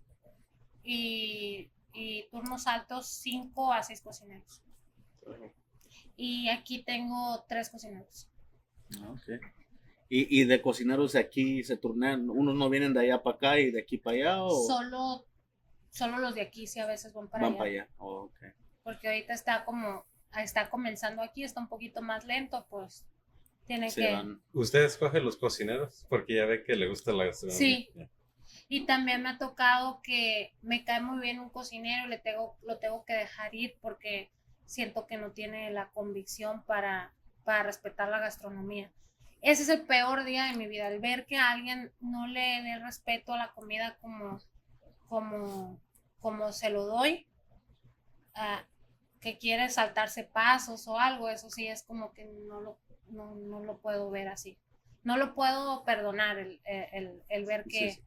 y, y turnos altos cinco a seis cocineros. Y aquí tengo tres cocineros. Ah, ok. ¿Y, y de cocineros de aquí se turnean, unos no vienen de allá para acá y de aquí para allá o Solo, solo los de aquí sí a veces van para van allá. para allá? Oh, ok. Porque ahorita está como, está comenzando aquí, está un poquito más lento, pues tiene que... van. ¿Usted escoge los cocineros? Porque ya ve que le gusta la gastronomía. Sí. Y también me ha tocado que me cae muy bien un cocinero y le tengo, lo tengo que dejar ir porque siento que no tiene la convicción para, para respetar la gastronomía. Ese es el peor día de mi vida, el ver que alguien no le dé respeto a la comida como, como, como se lo doy, ah, que quiere saltarse pasos o algo, eso sí es como que no lo, no, no lo puedo ver así. No lo puedo perdonar el, el- el ver que, Sí,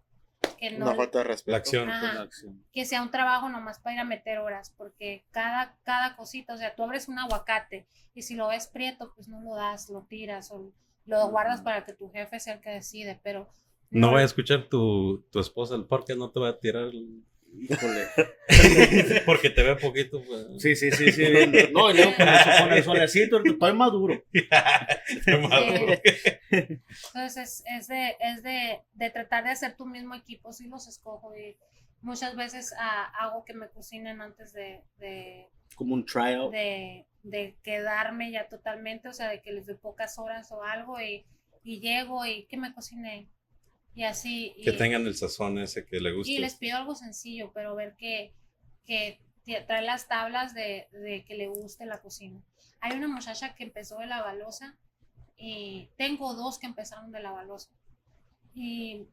que no, Una falta de respeto. La acción. Ajá. la acción. que sea un trabajo nomás para ir a meter horas, porque cada, cada cosita, o sea, tú abres un aguacate y si lo ves prieto, pues no lo das, lo tiras o lo guardas para que tu jefe sea el que decide, pero No voy a escuchar tu, tu esposa el porque no te va a tirar el- Híjole. porque te ve poquito. Pues. Sí, sí, sí, sí. bien. No, y luego con el, solecito, estoy maduro. Qué maduro. Entonces es, es de, es de, de tratar de hacer tu mismo equipo, sí los escojo y muchas veces ah, hago que me cocinen antes de, de, Como un tryout. de, de quedarme ya totalmente, o sea, de que les doy pocas horas o algo y, y llego y que me cocine y así. Que y- tengan el sazón ese que le gusta. Y les pido algo sencillo, pero ver que, que trae las tablas de, de que le guste la cocina. Hay una muchacha que empezó de la balosa y tengo dos que empezaron de la balosa. Y,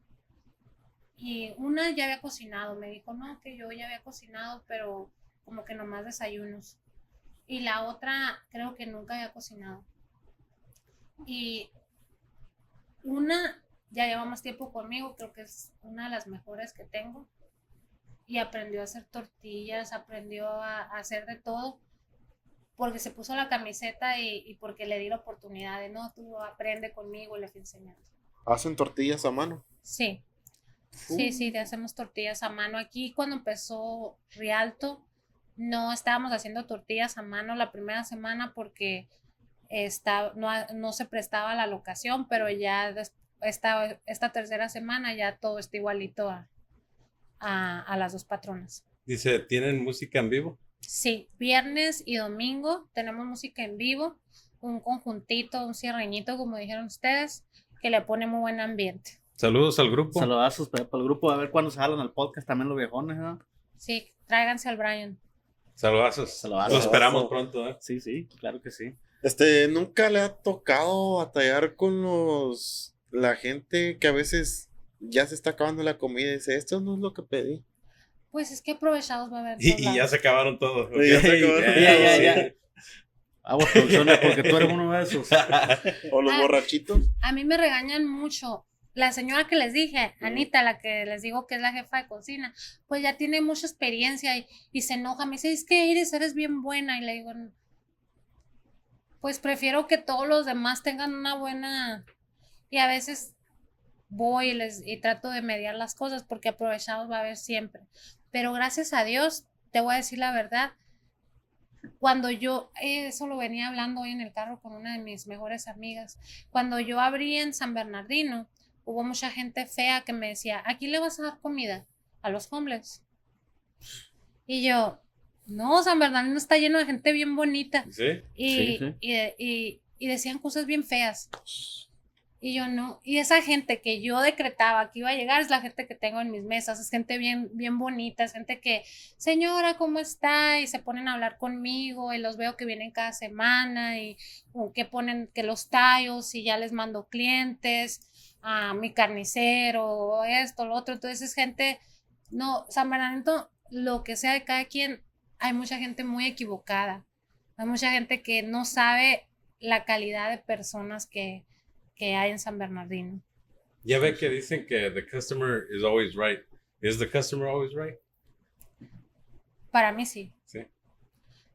y una ya había cocinado, me dijo, no, que yo ya había cocinado, pero como que nomás desayunos. Y la otra creo que nunca había cocinado. Y una ya lleva más tiempo conmigo, creo que es una de las mejores que tengo. Y aprendió a hacer tortillas, aprendió a, a hacer de todo, porque se puso la camiseta y, y porque le di la oportunidad de, no, tú aprende conmigo y le fui enseñando. Hacen tortillas a mano. Sí, sí, sí, te hacemos tortillas a mano. Aquí cuando empezó Rialto, no estábamos haciendo tortillas a mano la primera semana porque está, no, no se prestaba la locación, pero ya des- esta, esta tercera semana ya todo está igualito a, a, a las dos patronas. Dice, ¿tienen música en vivo? Sí, viernes y domingo tenemos música en vivo, un conjuntito, un cierreñito, como dijeron ustedes, que le pone muy buen ambiente. Saludos al grupo. Saludazos para el grupo, a ver cuándo salen al podcast también los viejones, ¿no? Sí, tráiganse al Brian. Saludazos. Saludazos. Lo esperamos pronto. ¿eh? Sí, sí, claro que sí. Este, nunca le ha tocado batallar con los la gente que a veces ya se está acabando la comida y dice, esto no es lo que pedí. Pues es que aprovechados va a haber. Y, y ya se acabaron todos. Ya se acabaron Ya, ya, todos. ya. Porque tú eres uno de esos. O los Ah. borrachitos. A mí me regañan mucho. La señora que les dije, Anita, la que les digo que es la jefa de cocina, pues ya tiene mucha experiencia y, y se enoja. Me dice, es que Iris, eres bien buena. Y le digo, pues prefiero que todos los demás tengan una buena... Y a veces voy y, les, y trato de mediar las cosas porque aprovechados va a haber siempre. Pero gracias a Dios, te voy a decir la verdad, cuando yo, eso lo venía hablando hoy en el carro con una de mis mejores amigas, cuando yo abrí en San Bernardino, hubo mucha gente fea que me decía, aquí le vas a dar comida a los homeless. Y yo, no, San Bernardino está lleno de gente bien bonita. ¿Sí? Y, Sí, sí. y y- y decían cosas bien feas. Y yo no. Y esa gente que yo decretaba que iba a llegar es la gente que tengo en mis mesas. Es gente bien, bien bonita. Es gente que, señora, ¿cómo está? Y se ponen a hablar conmigo. Y los veo que vienen cada semana. Y que ponen que los tallos. Y ya les mando clientes. A mi carnicero. Esto, lo otro. Entonces es gente. No, San Bernardino, lo que sea de cada quien, hay mucha gente muy equivocada. Hay mucha gente que no sabe la calidad de personas que, que hay en San Bernardino. Ya ve que dicen que the customer is always right. Is the customer always right? Para mí sí. Sí.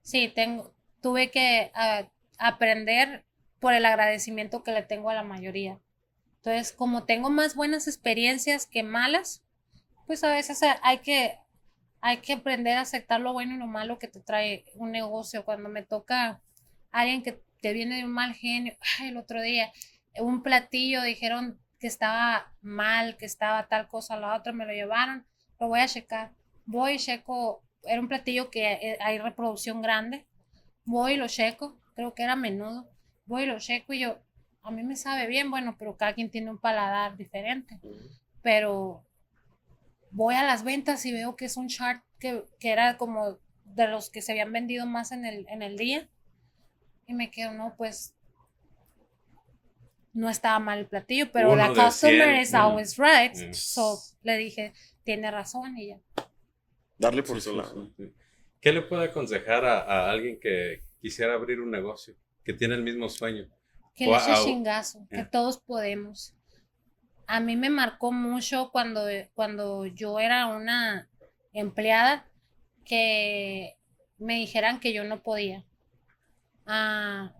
Sí, tengo, tuve que ah, aprender por el agradecimiento que le tengo a la mayoría. Entonces, como tengo más buenas experiencias que malas, pues a veces ha- hay que, hay que aprender a aceptar lo bueno y lo malo que te trae un negocio. Cuando me toca alguien que te viene de un mal genio, ay, el otro día, un platillo dijeron que estaba mal, que estaba tal cosa, la otra me lo llevaron, lo voy a checar. Voy checo, era un platillo que eh, hay reproducción grande, voy lo checo, creo que era menudo, voy lo checo y yo, a mí me sabe bien, bueno, pero cada quien tiene un paladar diferente, pero voy a las ventas y veo que es un chart que, que era como de los que se habían vendido más en el, en el día. Y me quedo, no, pues no estaba mal el platillo, pero Uno la customer 100, is mm, always right. mm. So le dije, tiene razón y ya. Darle por su sí, lado. sí. ¿Qué le puede aconsejar a, a alguien que quisiera abrir un negocio, que tiene el mismo sueño? Que le eche Wow. chingazo, que todos podemos. A mí me marcó mucho cuando, cuando yo era una empleada que me dijeran que yo no podía. Ah,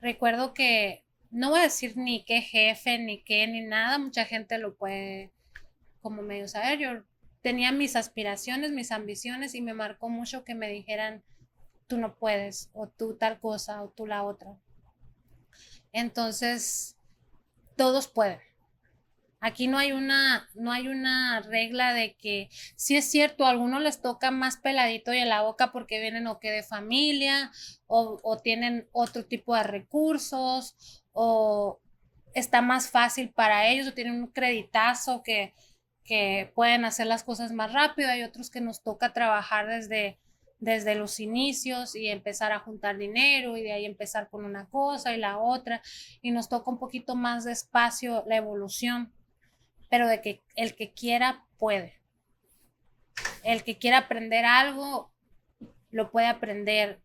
recuerdo que no voy a decir ni qué jefe, ni qué, ni nada, mucha gente lo puede como medio saber. Yo tenía mis aspiraciones, mis ambiciones y me marcó mucho que me dijeran, tú no puedes, o tú tal cosa, o tú la otra. Entonces, todos pueden. Aquí no hay una, no hay una regla de que si es cierto, a algunos les toca más peladito y en la boca porque vienen o que de familia, o, o tienen otro tipo de recursos, o está más fácil para ellos, o tienen un creditazo que, que pueden hacer las cosas más rápido. Hay otros que nos toca trabajar desde, desde los inicios y empezar a juntar dinero y de ahí empezar con una cosa y la otra y nos toca un poquito más despacio la evolución, pero de que el que quiera puede. El que quiera aprender algo lo puede aprender.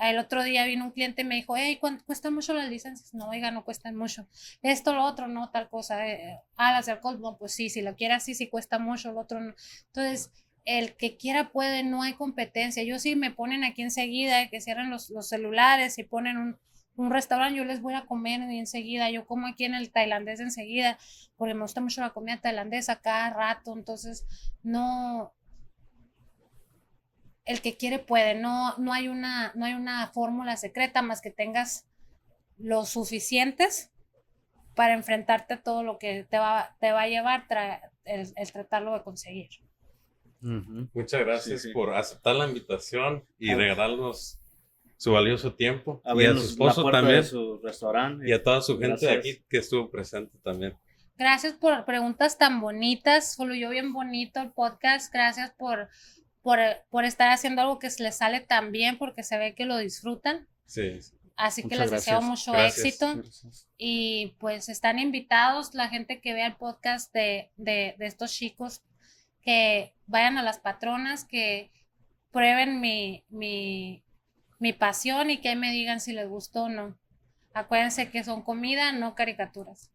El otro día vino un cliente y me dijo, hey, ¿cuánto cuestan mucho las licencias? No, oiga, no cuestan mucho. Esto, lo otro, no, tal cosa. Eh, ah, las de alcohol, no, pues sí, si lo quiere así, sí cuesta mucho, lo otro no. Entonces, el que quiera puede, no hay competencia. Yo sí me ponen aquí enseguida, que cierran los, los celulares y ponen un, un restaurante, yo les voy a comer y enseguida. Yo como aquí en el tailandés enseguida, porque me gusta mucho la comida tailandesa cada rato. Entonces, no. El que quiere puede, no, no hay una, no hay una fórmula secreta más que tengas los suficientes para enfrentarte a todo lo que te va, te va a llevar tra- el, el tratarlo de conseguir. Ujú. Muchas gracias Sí, sí. por aceptar la invitación y Ah. regalarnos su valioso tiempo. Y a su esposo también. de su restaurante. Y a toda su gente de Gracias. aquí que estuvo presente también. Gracias por preguntas tan bonitas. Fluyó bien bonito el podcast. Gracias por, por, por estar haciendo algo que se les sale tan bien porque se ve que lo disfrutan. Sí. Así que Muchas les deseo gracias. mucho Gracias. éxito. Gracias. Y pues están invitados la gente que vea el podcast de, de, de estos chicos, que vayan a las patronas, que prueben mi, mi, mi pasión y que ahí me digan si les gustó o no. Acuérdense que son comida, no caricaturas.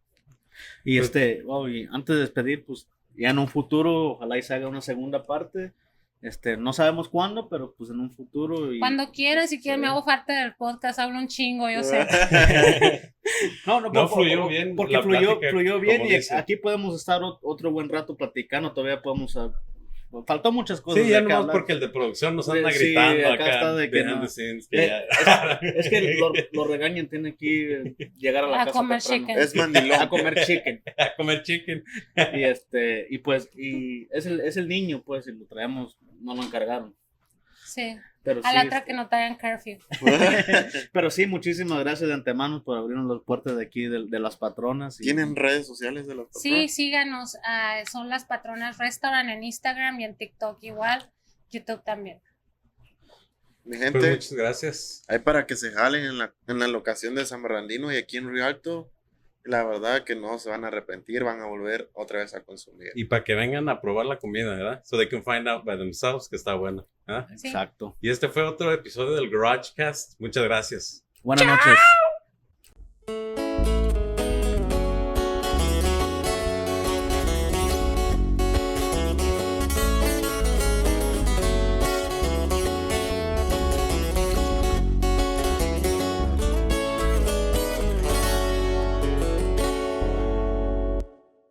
Y este, wow, y antes de despedir, pues ya en un futuro, ojalá y se haga una segunda parte. Este, no sabemos cuándo, pero pues en un futuro. Y... Cuando quieran, si quieren, me hago parte del podcast, hablo un chingo, yo sé. No, no, No, por- fluyó por- bien Porque fluyó, plática, fluyó bien y dice. aquí podemos estar ot- otro buen rato platicando. Todavía podemos. ah, faltó muchas cosas. Sí, ya nomás hablar. porque el de producción nos Sí, anda sí, gritando acá acá, está de que behind no. the scenes, que Eh, ya- Es que lo, lo regañan, tiene que ir, llegar a la A casa comer temprano. chicken. Es mandilón. a comer chicken. a comer chicken. Y este, y pues, y es el, es el niño, pues, y lo traemos, no lo encargaron. Sí. Pero A sí, la otra que no traigan curfew. pero sí, muchísimas gracias de antemano por abrirnos las puertas de aquí de, de las patronas. y- ¿Tienen redes sociales de los Sí, patrones? síganos. ah, son las patronas restaurant en Instagram y en TikTok igual. YouTube también. Mi Pues gente, muchas gracias. hay para que se jalen en la, en la locación de San Bernardino y aquí en Río Alto. La verdad que no se van a arrepentir, van a volver otra vez a consumir. Y para que vengan a probar la comida, ¿verdad? So they can find out by themselves que está buena. ¿ah? Sí. Exacto. Y este fue otro episodio del GarageCast. Muchas gracias. Buenas noches.